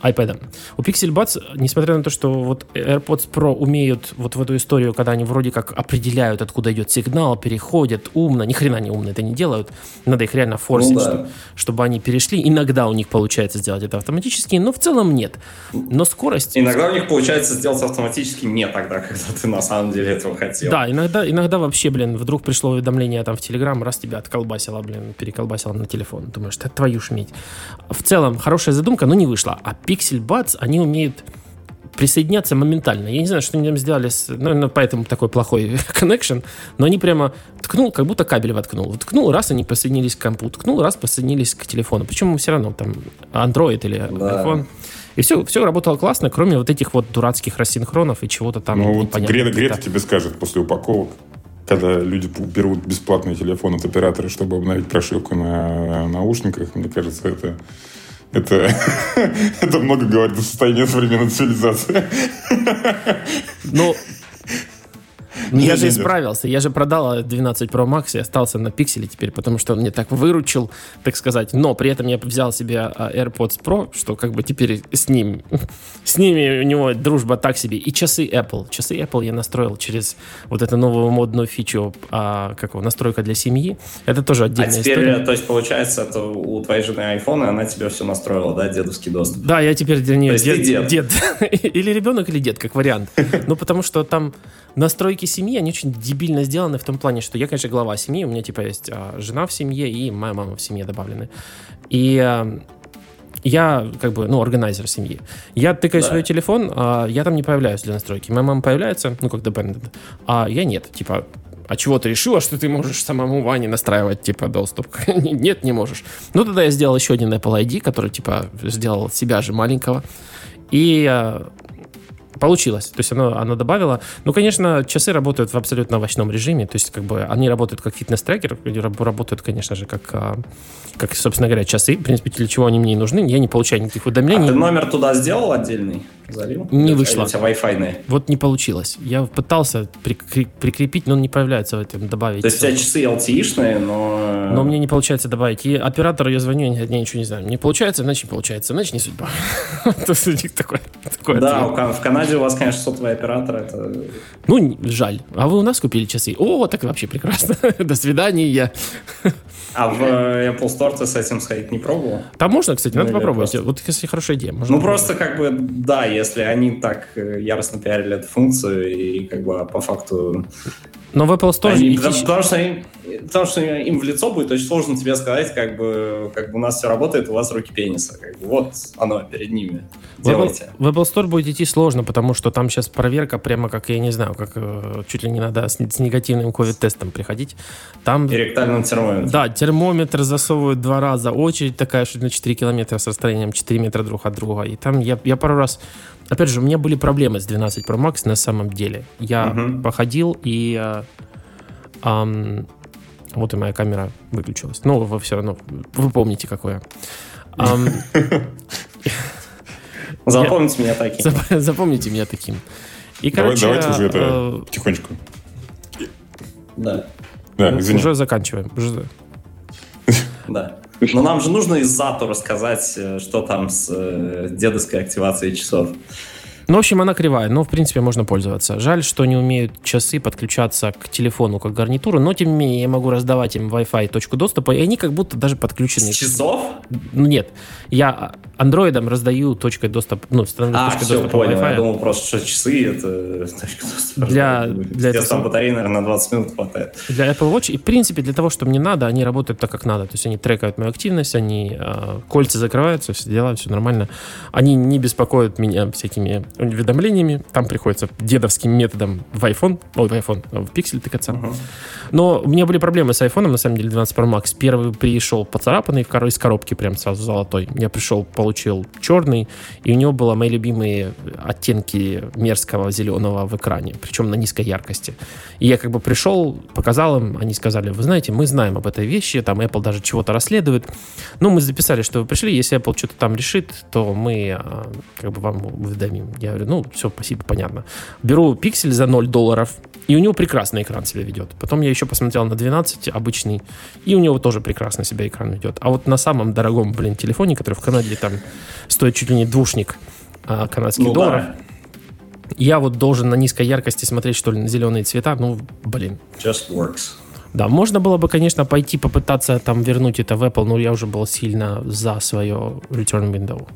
Speaker 2: iPad. У Pixel Buds, несмотря на то, что вот AirPods Pro умеют вот в эту историю, когда они вроде как определяют, откуда идет сигнал, переходят умно, ни хрена не умно это не делают, надо их реально форсить,
Speaker 3: Ну да.
Speaker 2: что- чтобы они перешли. Иногда у них получается сделать это автоматически, но в целом нет. Но скорость...
Speaker 3: Иногда у них получается сделать автоматически не тогда, когда ты на самом деле этого хотел.
Speaker 2: Да, иногда, иногда вообще, блин, вдруг пришло уведомление там в Телеграм, раз тебя отколбасило, блин, переколбасило на телефон. Думаешь, да твою ж медь. В целом, хорошая задумка, но не вышла. А Pixel Buds, они умеют присоединяться моментально. Я не знаю, что они там сделали, с, наверное, поэтому такой плохой connection, но они прямо ткнул, как будто кабель воткнул. Ткнул, раз они подсоединились к компу, ткнул, раз подсоединились к телефону. Причем все равно там Android или
Speaker 3: Да.
Speaker 2: iPhone. И все, все работало классно, кроме вот этих вот дурацких рассинхронов и чего-то там.
Speaker 4: Ну вот Грета. Грета тебе скажет после упаковок, когда люди берут бесплатный телефон от оператора, чтобы обновить прошивку на наушниках, мне кажется, это это, это много говорит о состоянии современной цивилизации.
Speaker 2: Ну, ну, я же
Speaker 4: Не-не-не.
Speaker 2: исправился. Я же продал 12 Pro Max и остался на пикселе теперь, потому что он мне так выручил, так сказать. Но при этом я взял себе а, AirPods Pro, что как бы теперь с ним, с ними у него дружба так себе. И часы Apple. Часы Apple я настроил через вот эту новую модную фичу, а, как его, настройка для семьи. Это тоже
Speaker 3: А
Speaker 2: отдельная
Speaker 3: теперь,
Speaker 2: история.
Speaker 3: то есть, получается, это у твоей жены iPhone, и она тебе все настроила, да, дедовский доступ.
Speaker 2: Да, я теперь
Speaker 3: ты
Speaker 2: дед,
Speaker 3: дед.
Speaker 2: дед. Или ребенок, или дед, как вариант. Ну, потому что там настройки семьи, они очень дебильно сделаны в том плане, что я, конечно, глава семьи, у меня, типа, есть а, жена в семье и моя мама в семье добавлены. И а, я, как бы, ну, органайзер семьи. Я тыкаю
Speaker 3: Да.
Speaker 2: свой телефон, а я там не появляюсь для настройки. Моя мама появляется, ну, как dependent, а я нет. Типа, а чего ты решила, что ты можешь самому Ване настраивать, типа, доступ? Нет, не можешь. Ну, тогда я сделал еще один Apple ID, который, типа, сделал себя же маленького. И э, получилось. То есть оно, оно добавило. Ну, конечно, часы работают в абсолютно овощном режиме. То есть, как бы, они работают как фитнес-трекер, работают, конечно же, как, а, как, собственно говоря, часы. В принципе, для чего они мне и нужны. Я не получаю никаких
Speaker 3: А
Speaker 2: уведомлений.
Speaker 3: ты номер туда сделал отдельный? Залил?
Speaker 2: Не
Speaker 3: Или
Speaker 2: вышло.
Speaker 3: У тебя Wi-Fi.
Speaker 2: Вот не получилось. Я пытался прикре- прикрепить, но он не появляется в этом, добавить.
Speaker 3: То есть у тебя часы LTE-шные, но...
Speaker 2: Но мне не получается добавить. И оператору я звоню, я, я ничего не знаю. Не получается, значит не получается, значит не судьба. То есть у них такой
Speaker 3: Да,
Speaker 2: ответ.
Speaker 3: у Канаде у вас, конечно, сотовый оператор. Это...
Speaker 2: Ну, жаль. А вы у нас купили часы? О, так вообще прекрасно. До свидания.
Speaker 3: А в э, Apple Store ты с этим сходить не пробовал?
Speaker 2: Там можно, кстати, надо
Speaker 3: Ну, или
Speaker 2: попробовать.
Speaker 3: просто-
Speaker 2: Вот, если хорошая идея. можно
Speaker 3: Ну, просто как бы, да, если они так э, яростно пиарили эту функцию, и как бы по факту...
Speaker 2: Но в Apple Store
Speaker 3: они- потому, потому что им, потому что им в лицо будет очень сложно тебе сказать, как бы, как бы у нас все работает, у вас руки пениса. Как бы, вот оно перед ними.
Speaker 2: в Apple,
Speaker 3: Делайте.
Speaker 2: в Apple Store будет идти сложно, потому что там сейчас проверка прямо как, я не знаю, как э, чуть ли не надо с, с негативным ковид-тестом приходить. Там
Speaker 3: И ректальным термометром.
Speaker 2: Да, термометр засовывают два раза, очередь такая, что на 4 километра с расстоянием 4 метра друг от друга. И там я, я пару раз... Опять же, у меня были проблемы с 12 Pro Max на самом деле. Я
Speaker 3: Мгм.
Speaker 2: походил и... э, ам, вот и моя камера выключилась. Ну, вы все равно... Вы помните, какое.
Speaker 3: Запомните меня такие.
Speaker 2: зап- запомните меня таким. И,
Speaker 4: Давай-
Speaker 2: короче,
Speaker 4: давайте уже это
Speaker 2: э,
Speaker 4: потихонечку.
Speaker 3: Да,
Speaker 4: Да, извини.
Speaker 2: уже заканчиваем. Уже-
Speaker 3: да. Но нам же нужно из Зату рассказать, э, что там с э, дедовской активацией часов.
Speaker 2: Ну, в общем, она кривая, но, в принципе, можно пользоваться. Жаль, что не умеют часы подключаться к телефону как гарнитуру, но, тем не менее, я могу раздавать им Wi-Fi точку доступа, и они как будто даже подключены.
Speaker 3: С часов?
Speaker 2: Ну, нет. Я андроидом раздаю точкой доступа, ну, становлюсь
Speaker 3: А,
Speaker 2: точкой
Speaker 3: все,
Speaker 2: доступа
Speaker 3: понял.
Speaker 2: Wi-Fi.
Speaker 3: Я думал просто, что часы это точка доступа.
Speaker 2: Для- для этого-
Speaker 3: там батареи, наверное, на 20 минут хватает.
Speaker 2: Для Apple Watch, и, в принципе, для того, что мне надо, они работают так, как надо. То есть они трекают мою активность, они э, кольца закрываются, все дела, все нормально. Они не беспокоят меня всякими уведомлениями. Там приходится дедовским методом в iPhone, ой, в iPhone, в пиксель тыкаться. Но у меня были проблемы с iPhone, на самом деле, 12 Pro Max. Первый пришел поцарапанный из коробки, прям сразу золотой. Я пришел, получил черный, и у него было мои любимые оттенки мерзкого зеленого в экране, причем на низкой яркости. И я как бы пришел, показал им, они сказали, вы знаете, мы знаем об этой вещи, там Apple даже чего-то расследует. Ну, мы записали, что вы пришли, если Apple что-то там решит, то мы а, как бы вам уведомим. Я говорю, ну, все, спасибо, понятно. Беру пиксель за 0 долларов, и у него прекрасно экран себя ведет. Потом я еще посмотрел на 12 обычный, и у него тоже прекрасно себя экран ведет. А вот на самом дорогом, блин, телефоне, который в Канаде там стоит чуть ли не двушник а, канадских
Speaker 3: Ну
Speaker 2: долларов,
Speaker 3: да,
Speaker 2: я вот должен на низкой яркости смотреть, что ли, на зеленые цвета. Ну, блин.
Speaker 3: just works.
Speaker 2: Да, можно было бы, конечно, пойти попытаться там вернуть это в Apple, но я уже был сильно за свое return window.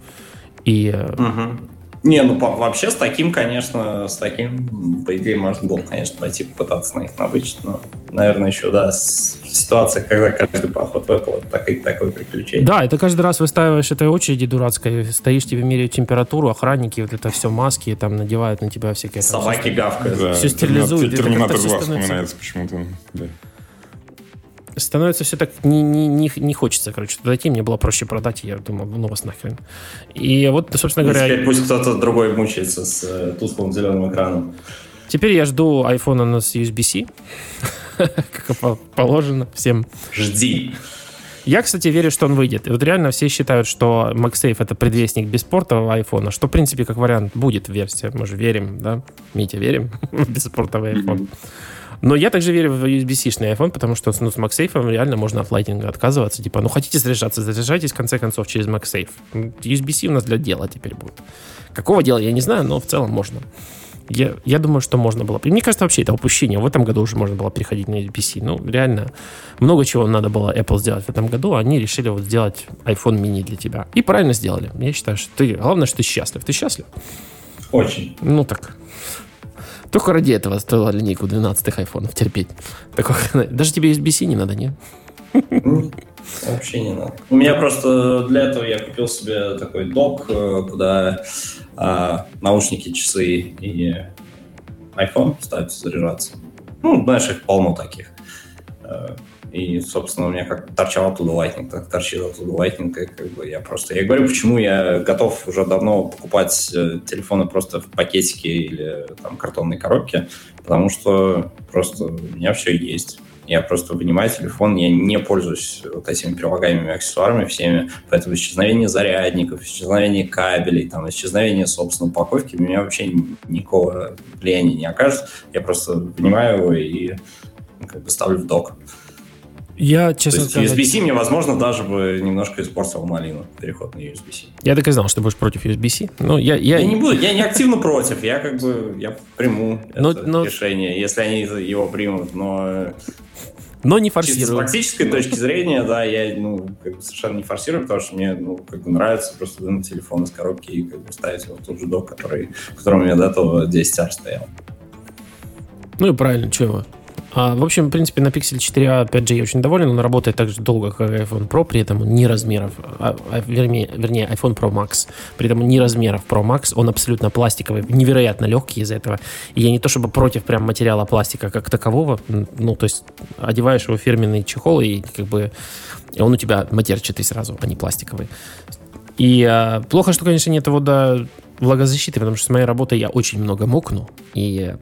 Speaker 2: И
Speaker 3: Мгм. Не, ну по- вообще с таким, конечно, с таким, по идее, можно было, конечно, пойти попытаться на них набычить, но, наверное, еще, да, с- ситуация, когда каждый поход в Apple, это такой, такое приключение.
Speaker 2: да, это каждый раз выстаиваешь этой очереди дурацкой, стоишь, тебе меряют температуру, охранники, вот это все маски, там надевают на тебя всякие... там,
Speaker 3: Собаки гавкают.
Speaker 4: Да,
Speaker 2: Всё стерилизуют, это
Speaker 4: Терминатор
Speaker 2: как-то
Speaker 4: 2
Speaker 2: всё становится-
Speaker 4: вспоминается почему-то. Да.
Speaker 2: Становится все так не, не, не, не хочется, короче, туда идти, мне было проще продать, и я думал, ну вас нахрен. И вот, собственно
Speaker 3: И
Speaker 2: говоря,
Speaker 3: теперь пусть кто-то другой мучается с э, тусклым зеленым экраном.
Speaker 2: теперь я жду iPhone с USB-C, как положено всем.
Speaker 3: Жди.
Speaker 2: Я, кстати, верю, что он выйдет. И вот реально все считают, что MagSafe это предвестник беспортового iPhone, что, в принципе, как вариант, будет версия. Мы же верим, да? Митя, верим беспортовый iPhone. Но я также верю в USB-C-шный iPhone, потому что ну, с MagSafe реально можно от лайтинга отказываться. Типа, ну хотите заряжаться, заряжайтесь в конце концов через MagSafe. USB-C у нас для дела теперь будет. Какого дела, я не знаю, но в целом можно. Я, я думаю, что можно было. Мне кажется, вообще это упущение. В этом году уже можно было переходить на USB-C. Ну, реально, много чего надо было Apple сделать в этом году. а Они решили вот сделать iPhone mini для тебя. И правильно сделали. Я считаю, что ты... Главное, что ты счастлив. Ты счастлив?
Speaker 3: Очень.
Speaker 2: Ну так. Только ради этого стоило линейку 12 айфонов терпеть. Такой, даже тебе USB-C не надо, не?
Speaker 3: Вообще не надо. У меня просто для этого я купил себе такой док, э, куда а, наушники, часы и iPhone ставятся заряжаться. Ну, знаешь, их полно таких. И, собственно, у меня как торчал оттуда Lightning, так торчит оттуда Lightning, и как бы я просто... Я говорю, почему я готов уже давно покупать э, телефоны просто в пакетике или там картонной коробке, потому что просто у меня все есть. Я просто вынимаю телефон, я не пользуюсь вот этими прилагаемыми аксессуарами всеми, поэтому исчезновение зарядников, исчезновение кабелей, там, исчезновение, собственно, упаковки у меня вообще никакого влияния не окажет. Я просто вынимаю его и ну, как бы ставлю в док.
Speaker 2: Я,
Speaker 3: То
Speaker 2: честно
Speaker 3: есть
Speaker 2: сказать,
Speaker 3: USB-C мне, возможно, даже бы немножко испортил малину, переход на USB-C.
Speaker 2: я так и знал, что ты будешь против USB-C. Ну, я, я,
Speaker 3: Я не буду, я не активно против, я как бы, я приму
Speaker 2: Но-
Speaker 3: это
Speaker 2: но-
Speaker 3: решение, если они его примут, но
Speaker 2: но не
Speaker 3: Чисто с
Speaker 2: форсирую.
Speaker 3: практической точки зрения, да, я ну, как бы совершенно не форсирую, потому что мне ну, как бы нравится просто вынуть телефон из коробки и как бы ставить его в тот же док, который, в котором у меня до этого 10 R стоял.
Speaker 2: Ну и правильно, что его. А, в общем, в принципе, на Pixel 4a, опять же, я очень доволен. Он работает так же долго, как iPhone Pro, при этом ни размеров, а, а, вернее, вернее, iPhone Pro Max. При этом ни размеров Pro Max, он абсолютно пластиковый, невероятно легкий из-за этого. И я не то чтобы против прям материала пластика как такового, ну, то есть одеваешь его фирменный чехол, и как бы он у тебя матерчатый сразу, а не пластиковый. И а, плохо, что, конечно, нет его до влагозащиты, потому что с моей работой я очень много мокну, и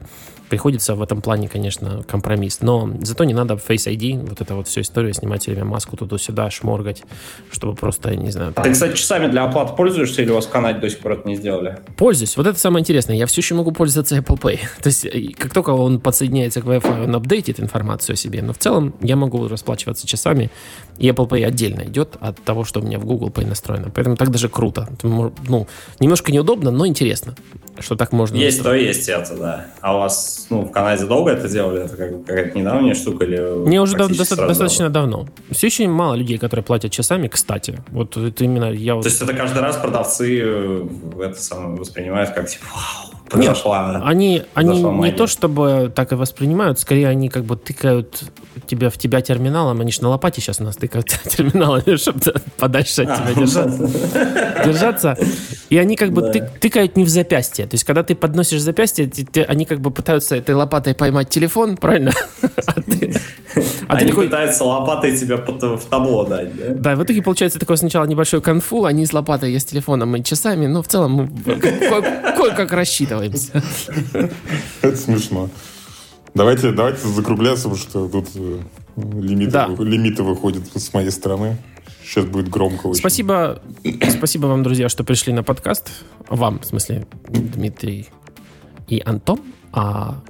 Speaker 2: приходится в этом плане, конечно, компромисс. Но зато не надо Face ID, вот это вот всю историю, снимать время маску туда-сюда, шморгать, чтобы просто, не знаю...
Speaker 3: А ты, кстати, часами для оплаты пользуешься или у вас в Канаде до сих пор это не сделали?
Speaker 2: Пользуюсь. Вот это самое интересное. Я все еще могу пользоваться Apple Pay. То есть, как только он подсоединяется к Wi-Fi, он апдейтит информацию о себе. Но в целом я могу расплачиваться часами, и Apple Pay отдельно идет от того, что у меня в Google Pay настроено. Поэтому так даже круто. Ну, немножко неудобно, но интересно. что так можно.
Speaker 3: Есть то, есть это, да. А у вас, ну, в Канаде долго это делали? Это как, какая-то недавняя штука или...
Speaker 2: Не, уже доста- достаточно давно. Все еще мало людей, которые платят часами, кстати. Вот это именно я...
Speaker 3: То есть это каждый раз продавцы э, это самое воспринимают как, типа, вау, произошла...
Speaker 2: Нет, они, они не то чтобы так и воспринимают, скорее они как бы тыкают тебя в тебя терминалом, они же на лопате сейчас у нас тыкают терминалами, чтобы подальше от тебя держаться. держаться. И они как бы да. тыкают не в запястье. То есть, когда ты подносишь запястье, они как бы пытаются этой лопатой поймать телефон, правильно?
Speaker 3: А они такой... пытаются лопатой тебя в табло дать, да?
Speaker 2: Да, в итоге получается такое сначала небольшой конфу, они с лопатой, я с телефоном и часами, но в целом мы кое-как рассчитываемся.
Speaker 4: Это смешно. Давайте, давайте закругляться, потому что тут э, лимиты, да. лимиты выходят с моей стороны. Сейчас будет громко очень.
Speaker 2: Спасибо, спасибо вам, друзья, что пришли на подкаст. Вам, в смысле, Дмитрий и Антон. А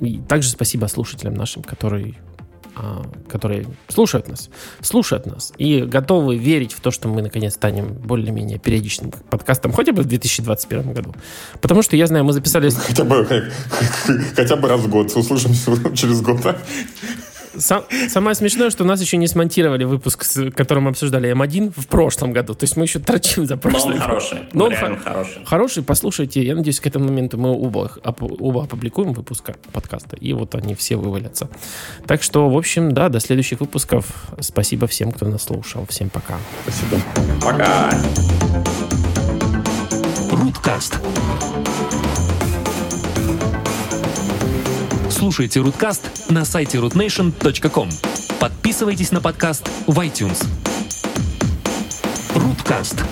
Speaker 2: и также спасибо слушателям нашим, которые которые слушают нас, слушают нас и готовы верить в то, что мы наконец станем более-менее периодичным подкастом, хотя бы в 2021 году. Потому что я знаю, мы записали...
Speaker 4: Хотя бы, хотя бы раз в год. Услышимся через год.
Speaker 2: Сам, самое смешное, что у нас еще не смонтировали выпуск, с которым мы обсуждали М1 в прошлом году. То есть мы еще торчим за прошлый.
Speaker 3: Но он хороший. Но он хор- хороший.
Speaker 2: Хороший, послушайте. Я надеюсь, к этому моменту мы оба, оба опубликуем выпуск подкаста. И вот они все вывалятся. Так что, в общем, да, до следующих выпусков. Спасибо всем, кто нас слушал. Всем пока.
Speaker 4: Спасибо.
Speaker 3: Пока.
Speaker 1: Руткаст. Слушайте Руткаст на сайте rootnation.com. Подписывайтесь на подкаст в iTunes. Руткаст.